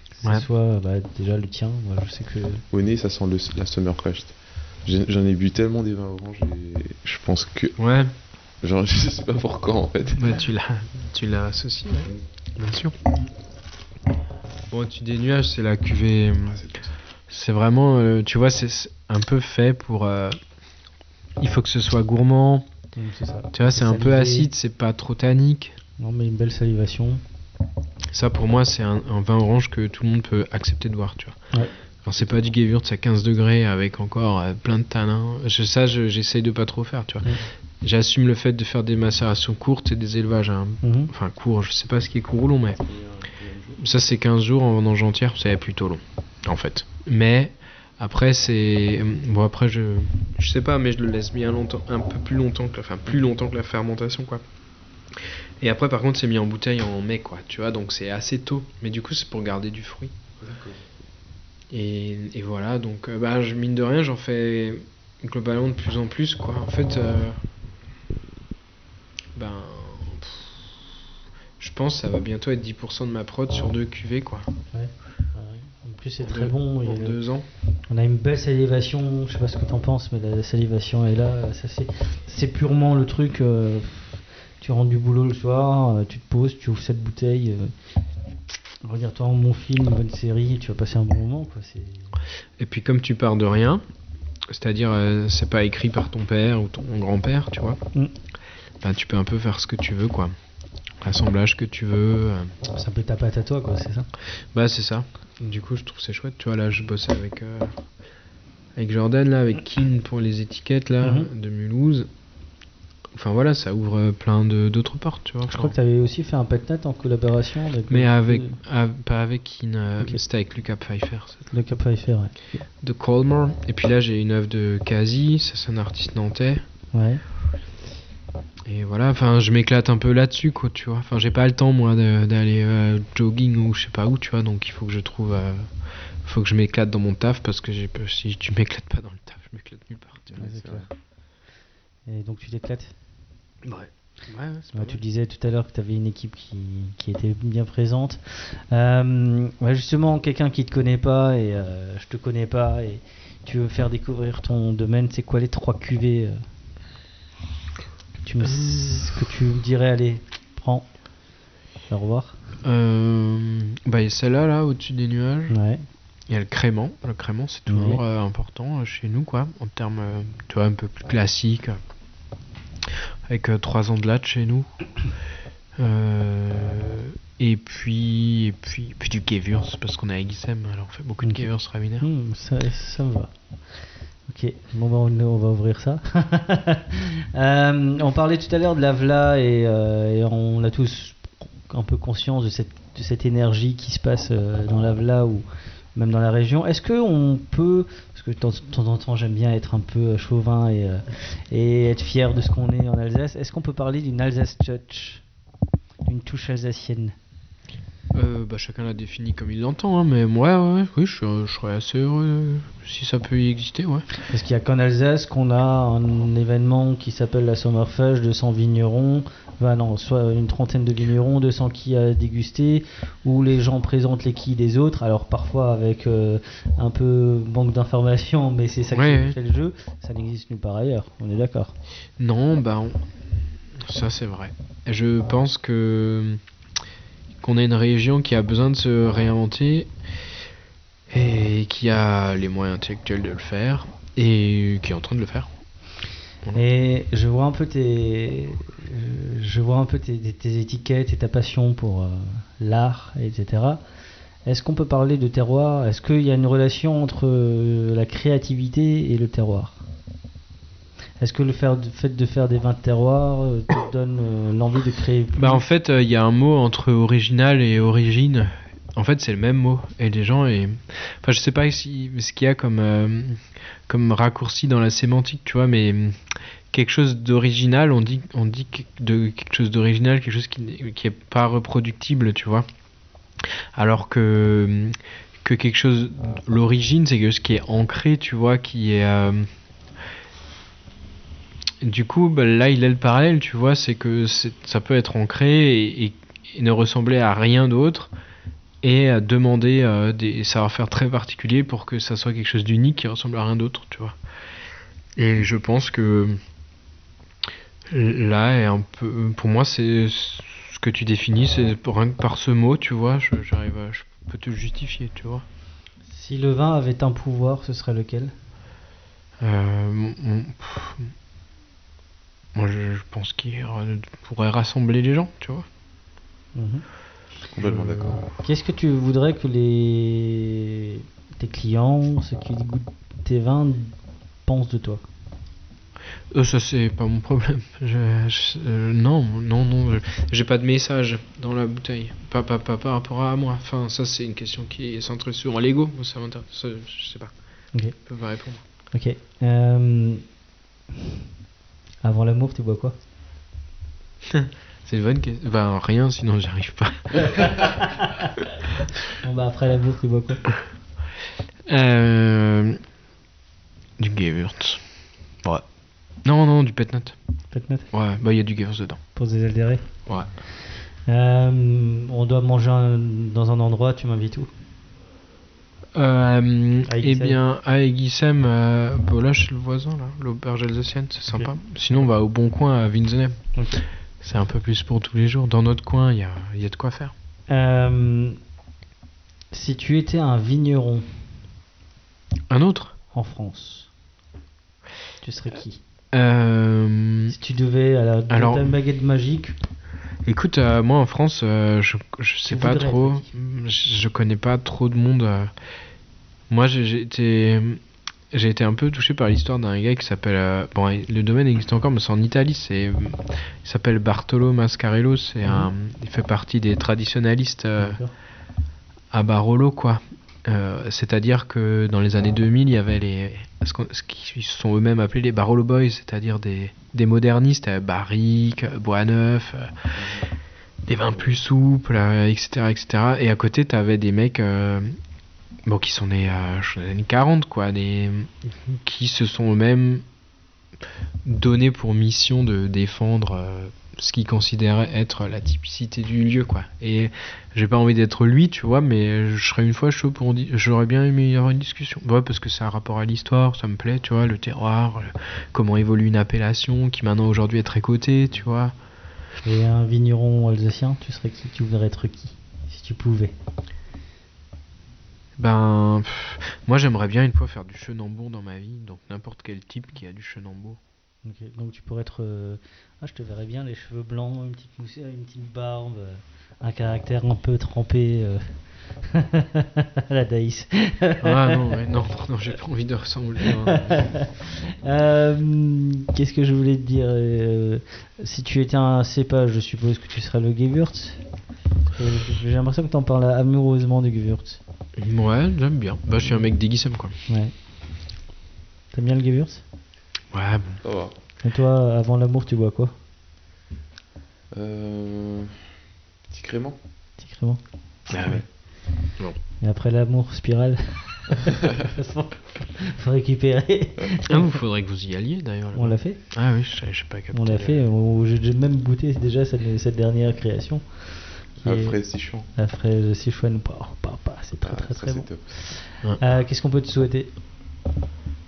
que ce Ouais. soit bah, déjà le tien. Moi, je sais que. Au nez, ça sent le, la Summerfest. J'ai- J'en ai bu tellement des vins oranges et je pense que. Ouais, Genre, *laughs* je sais pas pourquoi en fait. bah, tu l'as, tu l'as associé, ouais, bien sûr. Bon, tu des nuages, c'est la cuvée. C'est vraiment, euh, tu vois, c'est un peu fait pour. euh, il faut que ce soit gourmand. Mm, c'est ça. Tu vois, c'est un peu acide, c'est pas trop tannique. Non, mais une belle salivation. Ça, pour moi, c'est un, un vin orange que tout le monde peut accepter de boire, tu vois. Ouais. C'est pas du Gewürz à 15 degrés avec encore euh, plein de tanins. Je, ça, je- j'essaye de pas trop faire, tu vois. J'assume le fait de faire des macérations courtes et des élevages, hein. Mhm. enfin courts, je sais pas ce qui est court ou long, mais ça, c'est 15 jours en vendange entière, c'est plutôt long, en fait. Mais après, c'est. Bon, après, je. Je sais pas, mais je le laisse bien longtemps, un peu plus longtemps que la. Enfin, plus longtemps que la fermentation, quoi. Et après, par contre, c'est mis en bouteille en mai, quoi, tu vois, donc c'est assez tôt. Mais du coup, c'est pour garder du fruit. Et, et voilà, donc, euh, bah, je, mine de rien, j'en fais globalement de plus en plus, quoi. En fait, euh, ben. pff, Je pense que ça va bientôt être 10% de ma prod sur deux cuvées, quoi. Ouais. Ouais. En plus, c'est très deux- bon. En euh, deux ans. On a une belle salivation, je sais pas ce que t'en penses, mais la salivation est là. Ça c'est, c'est purement le truc. euh, tu rentres du boulot le soir, euh, tu te poses, tu ouvres cette bouteille, euh, regarde-toi un bon film, une bonne série, et tu vas passer un bon moment. Quoi. C'est... Et puis comme tu pars de rien, c'est-à-dire euh, c'est pas écrit par ton père ou ton grand-père, tu vois, Mm. ben, tu peux un peu faire ce que tu veux, quoi. L'assemblage que tu veux. euh, C'est un peu ta patte à toi, quoi, c'est ça. Bah c'est ça. Du coup je trouve c'est chouette. Tu vois là je bossais avec euh, avec Jordan là, avec Kin pour les étiquettes là Mhm. de Mulhouse. Enfin voilà ça ouvre plein de d'autres portes tu vois. Je crois que tu avais aussi fait un petnet en collaboration avec. Mais avec pas avec euh, Ok. c'était avec Lucas Pfeiffer. Cap Pfeiffer, ouais. De Colmore. Et puis là j'ai une œuvre de Kazi, ça c'est un artiste nantais. Ouais. Et voilà, enfin, je m'éclate un peu là-dessus, quoi, tu vois. Enfin, j'ai pas le temps, moi, de- d'aller euh, jogging ou je sais pas où, tu vois. Donc, il faut que je trouve. euh, faut que je m'éclate dans mon taf parce que si tu m'éclates pas dans le taf, je m'éclate nulle part. tu vois, Ouais. Et donc tu t'éclates? Ouais. Tu disais tout à l'heure que tu avais une équipe qui, qui était bien présente. Euh, ouais, justement, quelqu'un qui te connaît pas et euh, je te connais pas et tu veux faire découvrir ton domaine, c'est quoi les trois cuvées euh, que, tu me, que tu me dirais, allez, prends. Au revoir. Euh, bah, il y a celle-là, là, au-dessus des nuages. Ouais. Il y a le crément. Le crément, c'est toujours euh, important euh, chez nous, quoi. En termes, euh, tu vois, un peu plus classique. Avec 3 ans de latte chez nous. Euh, et puis, et puis, puis du Gewürz, parce qu'on est à Gisem, alors on fait beaucoup de. Gewürz Raminaire. Hmm, ça, ça me va. Ok, bon bah on, on va ouvrir ça. *laughs* Euh, on parlait tout à l'heure de la vla et, euh, et on a tous un peu conscience de cette, de cette énergie qui se passe euh, dans la vla ou même dans la région. Est-ce que on peut, que de temps en temps j'aime bien être un peu euh, chauvin et, euh, et être fier de ce qu'on est en Alsace, est-ce qu'on peut parler d'une Alsace Touch, d'une touche alsacienne? Euh, bah, chacun l'a défini comme il l'entend, hein, mais moi, ouais, oui, je, serais assez heureux euh, si ça peut y exister, ouais. Parce qu'il n'y a qu'en Alsace qu'on a un événement qui s'appelle la Sommerfest, 200 vignerons, enfin non, soit une trentaine de vignerons, 200 quilles à déguster, où les gens présentent les quilles des autres, alors parfois avec euh, un peu manque d'informations, *laughs* mais c'est ça qui Ouais, ouais. fait le jeu, ça n'existe nulle part ailleurs, on est d'accord. Non, bah, on- ça c'est vrai. Je pense que qu'on a une région qui a besoin de se réinventer et qui a les moyens intellectuels de le faire et qui est en train de le faire. Et je vois un peu tes, euh, je vois un peu tes, tes- tes étiquettes et ta passion pour euh, l'art, etc. Est-ce qu'on peut parler de terroir? Est-ce qu'il y a une relation entre euh, la créativité et le terroir? Est-ce que le fait de faire des vins de terroir euh, te *coughs* donne euh, l'envie de créer plus Bah en fait, euh, il y a un mot entre original et origine. En fait, c'est le même mot. Et les gens, et... enfin, je sais pas si, ce qu'il y a comme, euh, comme raccourci dans la sémantique, tu vois, mais hum, quelque chose d'original, on dit, on dit de quelque chose d'original, quelque chose qui, n'est- qui est pas reproductible, tu vois. Alors que, hum, que quelque chose, l'origine, c'est que ce qui est ancré, tu vois, qui est. euh, du coup, bah, là, il est le parallèle, tu vois, c'est que ça peut être ancré et, et- et ne ressembler à rien d'autre et à demander euh, des savoir-faire très particuliers pour que ça soit quelque chose d'unique qui ressemble à rien d'autre, tu vois. Et je pense que là est un peu, pour moi, c'est ce que tu définis, c'est rien que par ce mot, tu vois, je, j'arrive, à- je peux te le justifier, tu vois. Si le vin avait un pouvoir, ce serait lequel? Euh, moi, je, je pense qu'il ra- pourrait rassembler les gens, tu vois. Mhm. Complètement d'accord. Qu'est-ce que tu voudrais que les tes clients, ceux qui goûtent tes vins, pensent de toi? Euh, ça c'est pas mon problème. *laughs* Je, je- euh, non, non, non, j'ai pas de message dans la bouteille. Pas, pas, pas par rapport à moi. Enfin, ça c'est une question qui est centrée sur l'ego. Ça m'intéresse. Ça, je sais pas. Ok. Je peux pas répondre. Ok. Euh, Avant l'amour, tu bois quoi? *laughs* C'est une bonne question. Ben rien, sinon j'y arrive pas. *laughs* Bon bah après l'amour, tu bois quoi? Euh, du Gewürz. Ouais. Non, non, du Petnat. Petnat Ouais, bah il y a du Gewürz dedans. Pour des aldérés Ouais. Euh, On doit manger un- dans un endroit, tu m'invites où? Euh, eh bien, à Aiguissem, euh, bah là chez le voisin, là, l'auberge alsacienne, c'est sympa. Sinon, on va au bon coin à Winsenheim. Ok. C'est un peu plus pour tous les jours. Dans notre coin, il y a, y a de quoi faire. Euh, Si tu étais un vigneron Un autre? En France, tu serais qui? Euh, Si tu devais, à la, Alors- baguette magique, Écoute, euh, moi en France, euh, je, je sais pas voudrais trop. Je, je connais pas trop de monde. euh. Moi, j'ai été, j'ai été un peu touché par l'histoire d'un gars qui s'appelle. bon, le domaine existe encore, mais c'est en Italie. C'est, il s'appelle Bartolo Mascarello. C'est un, il fait partie des traditionalistes à Barolo, quoi. Euh, c'est-à-dire que dans les années 2000, il y avait les, ce, qu'on- ce qui se sont eux-mêmes appelés les Barolo Boys, c'est-à-dire des, des modernistes, euh, barriques, euh, bois neuf, euh, des vins plus souples, euh, etc., etc. Et à côté, tu avais des mecs bon, qui sont nés les années 40, quoi, des, qui se sont eux-mêmes donnés pour mission de défendre ce qu'ils considéraient être la typicité du lieu, quoi. Et j'ai pas envie d'être lui, tu vois, mais je serais une fois chaud pour j'aurais bien aimé y avoir une discussion. Ouais, parce que c'est un rapport à l'histoire, ça me plaît, tu vois, le terroir, le- comment évolue une appellation qui maintenant aujourd'hui est très cotée, tu vois. Et un vigneron alsacien, tu serais qui? Tu voudrais être qui Si tu pouvais? Ben, pff, moi j'aimerais bien une fois faire du chenambour dans ma vie, donc n'importe quel type qui a du chenambour. Donc tu pourrais être. euh, Ah, je te verrais bien, les cheveux blancs, une petite mousse, une petite barbe, euh, un caractère un peu trempé. euh, *laughs* la Daïs. Ah non, non, non, j'ai pas envie de ressembler. hein. *laughs* Euh, Qu'est-ce que je voulais te dire euh, Si tu étais un cépage, je suppose que tu serais le Gewürz. Euh, J'ai l'impression que tu en parles amoureusement du Gewürz. Ouais, j'aime bien. Bah, je suis un mec déguisé, quoi. Ouais. T'aimes bien le Gewürz? Ouais, bon. Ça va. Et toi, avant l'amour, tu bois quoi? Euh... Petit crément. Petit crément Ah ouais. Et après l'amour, spirale *laughs* Faut récupérer. Ah, vous faudrait que vous y alliez d'ailleurs. On l'a fait Ah oui, je sais pas capté. On l'a fait. on- J'ai même goûté déjà cette, cette dernière création. La est- fraise Sichuan. La fraise Sichuan. C'est très Ah, très très c'est bon. top. Euh, Qu'est-ce qu'on peut te souhaiter?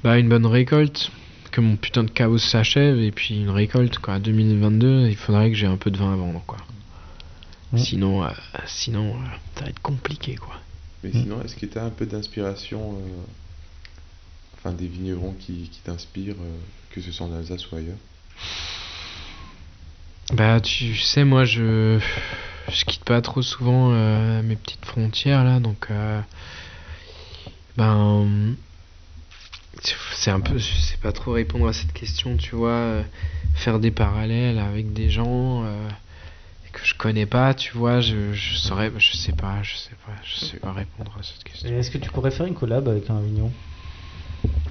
Bah, une bonne récolte. Que mon putain de chaos s'achève et puis une récolte quoi. À 2022, il faudrait que j'ai un peu de vin à vendre quoi. Ouais. Sinon, euh, sinon, euh, ça va être compliqué quoi. Mais Mm. sinon, est-ce que tu as un peu d'inspiration, euh, enfin des vignerons qui, qui t'inspirent, euh, que ce soit en Alsace ou ailleurs? Bah, tu sais, moi, je, je quitte pas trop souvent euh, mes petites frontières là, donc euh, ben, c'est un peu, je sais pas trop répondre à cette question, tu vois, euh, faire des parallèles avec des gens euh, que je connais pas, tu vois, je, je saurais, je sais pas, je sais pas, je sais pas répondre à cette question. Est-ce que tu pourrais faire une collab avec un vigneron?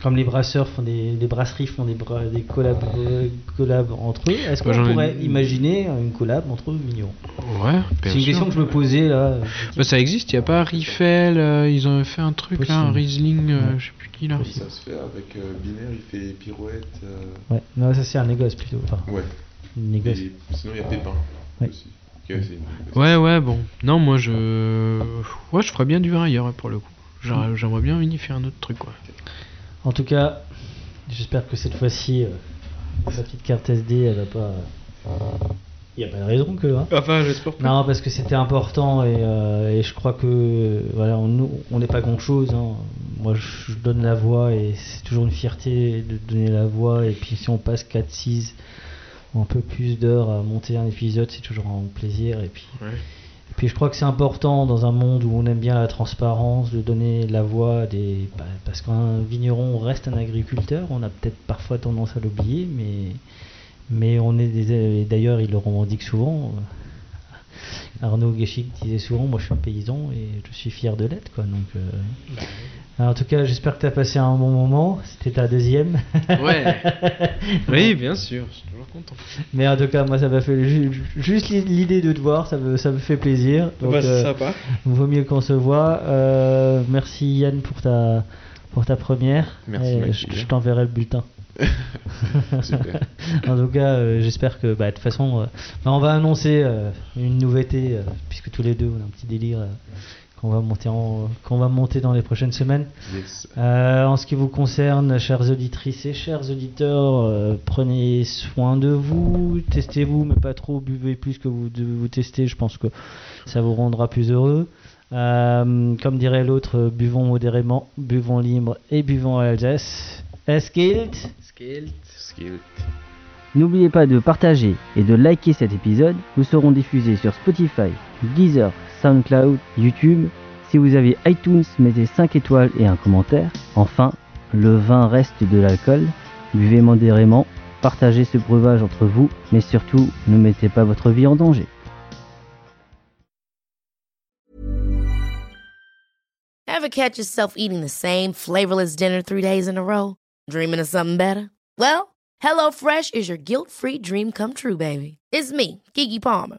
Comme les brasseurs font des, les brasseries font des, bra- des collabs, euh, collabs entre eux, est-ce Bah, qu'on ai- pourrait imaginer une collab entre vignerons Ouais, C'est une sûr. question que je me posais là. Bah, ça existe, y a pas Riffel, euh, ils ont fait un truc là, un. Riesling, euh, Ouais. je sais plus qui là. Ça se fait avec euh, Binaire, il fait pirouette. euh, Ouais, non, ça c'est un négoce plutôt. Enfin, Ouais. négoce. Et sinon, il y a Pépin Ouais. aussi. Ouais, ouais, bon. Non, moi je. Ouais, je ferais bien du vin ailleurs pour le coup. J'aimerais bien unifier un autre truc, quoi. En tout cas, j'espère que cette fois-ci, euh, la petite carte SD, elle va pas. Il n'y a pas de raison que. hein. Enfin, j'espère Non, parce que c'était important et, euh, et je crois que voilà, on nous- on n'est pas grand chose. Moi, je, je donne la voix et c'est toujours une fierté de donner la voix. Et puis, si on passe 4, 6 ou un peu plus d'heures à monter un épisode, c'est toujours un plaisir. Et puis, Ouais. Puis, je crois que c'est important dans un monde où on aime bien la transparence de donner la voix à des. bah, parce qu'un vigneron reste un agriculteur, on a peut-être parfois tendance à l'oublier, mais. Mais on est des. D'ailleurs, il le revendique souvent. Arnaud Guéchic disait souvent Moi je suis un paysan et je suis fier de l'être. Quoi. Donc, euh, alors, en tout cas, j'espère que tu as passé un bon moment. C'était ta deuxième. Ouais. *laughs* oui, bien sûr, je suis toujours content. Mais en tout cas, moi ça m'a fait ju- ju- juste l'i- l'idée de te voir, ça me, ça me fait plaisir. Donc, Bah, c'est euh, sympa. Vaut mieux qu'on se voit. Euh, merci Yann pour ta, pour ta première. Merci, Et je je t'enverrai le bulletin. *laughs* *laughs* Super. en tout cas, euh, j'espère que, bah, de toute façon, euh, bah, on va annoncer euh, une nouveauté, euh, puisque tous les deux, on a un petit délire euh, qu'on va monter en, qu'on va monter dans les prochaines semaines. Yes. Euh, en ce qui vous concerne, chères auditrices et chers auditeurs, euh, prenez soin de vous, testez-vous, mais pas trop, buvez plus que vous devez vous tester, je pense que ça vous rendra plus heureux. Euh, comme dirait l'autre, euh, buvons modérément, buvons libre et buvons à Alsace. Es gilt Skill. N'oubliez pas de partager et de liker cet épisode. Nous serons diffusés sur Spotify, Deezer, SoundCloud, YouTube. Si vous avez iTunes, mettez 5 étoiles et un commentaire. Enfin, le vin reste de l'alcool. Buvez modérément, partagez ce breuvage entre vous, mais surtout, ne mettez pas votre vie en danger. Ever catch yourself eating the same flavorless dinner three days in a row? Dreaming of something better? Well, HelloFresh is your guilt free dream come true, baby. It's me, Kiki Palmer.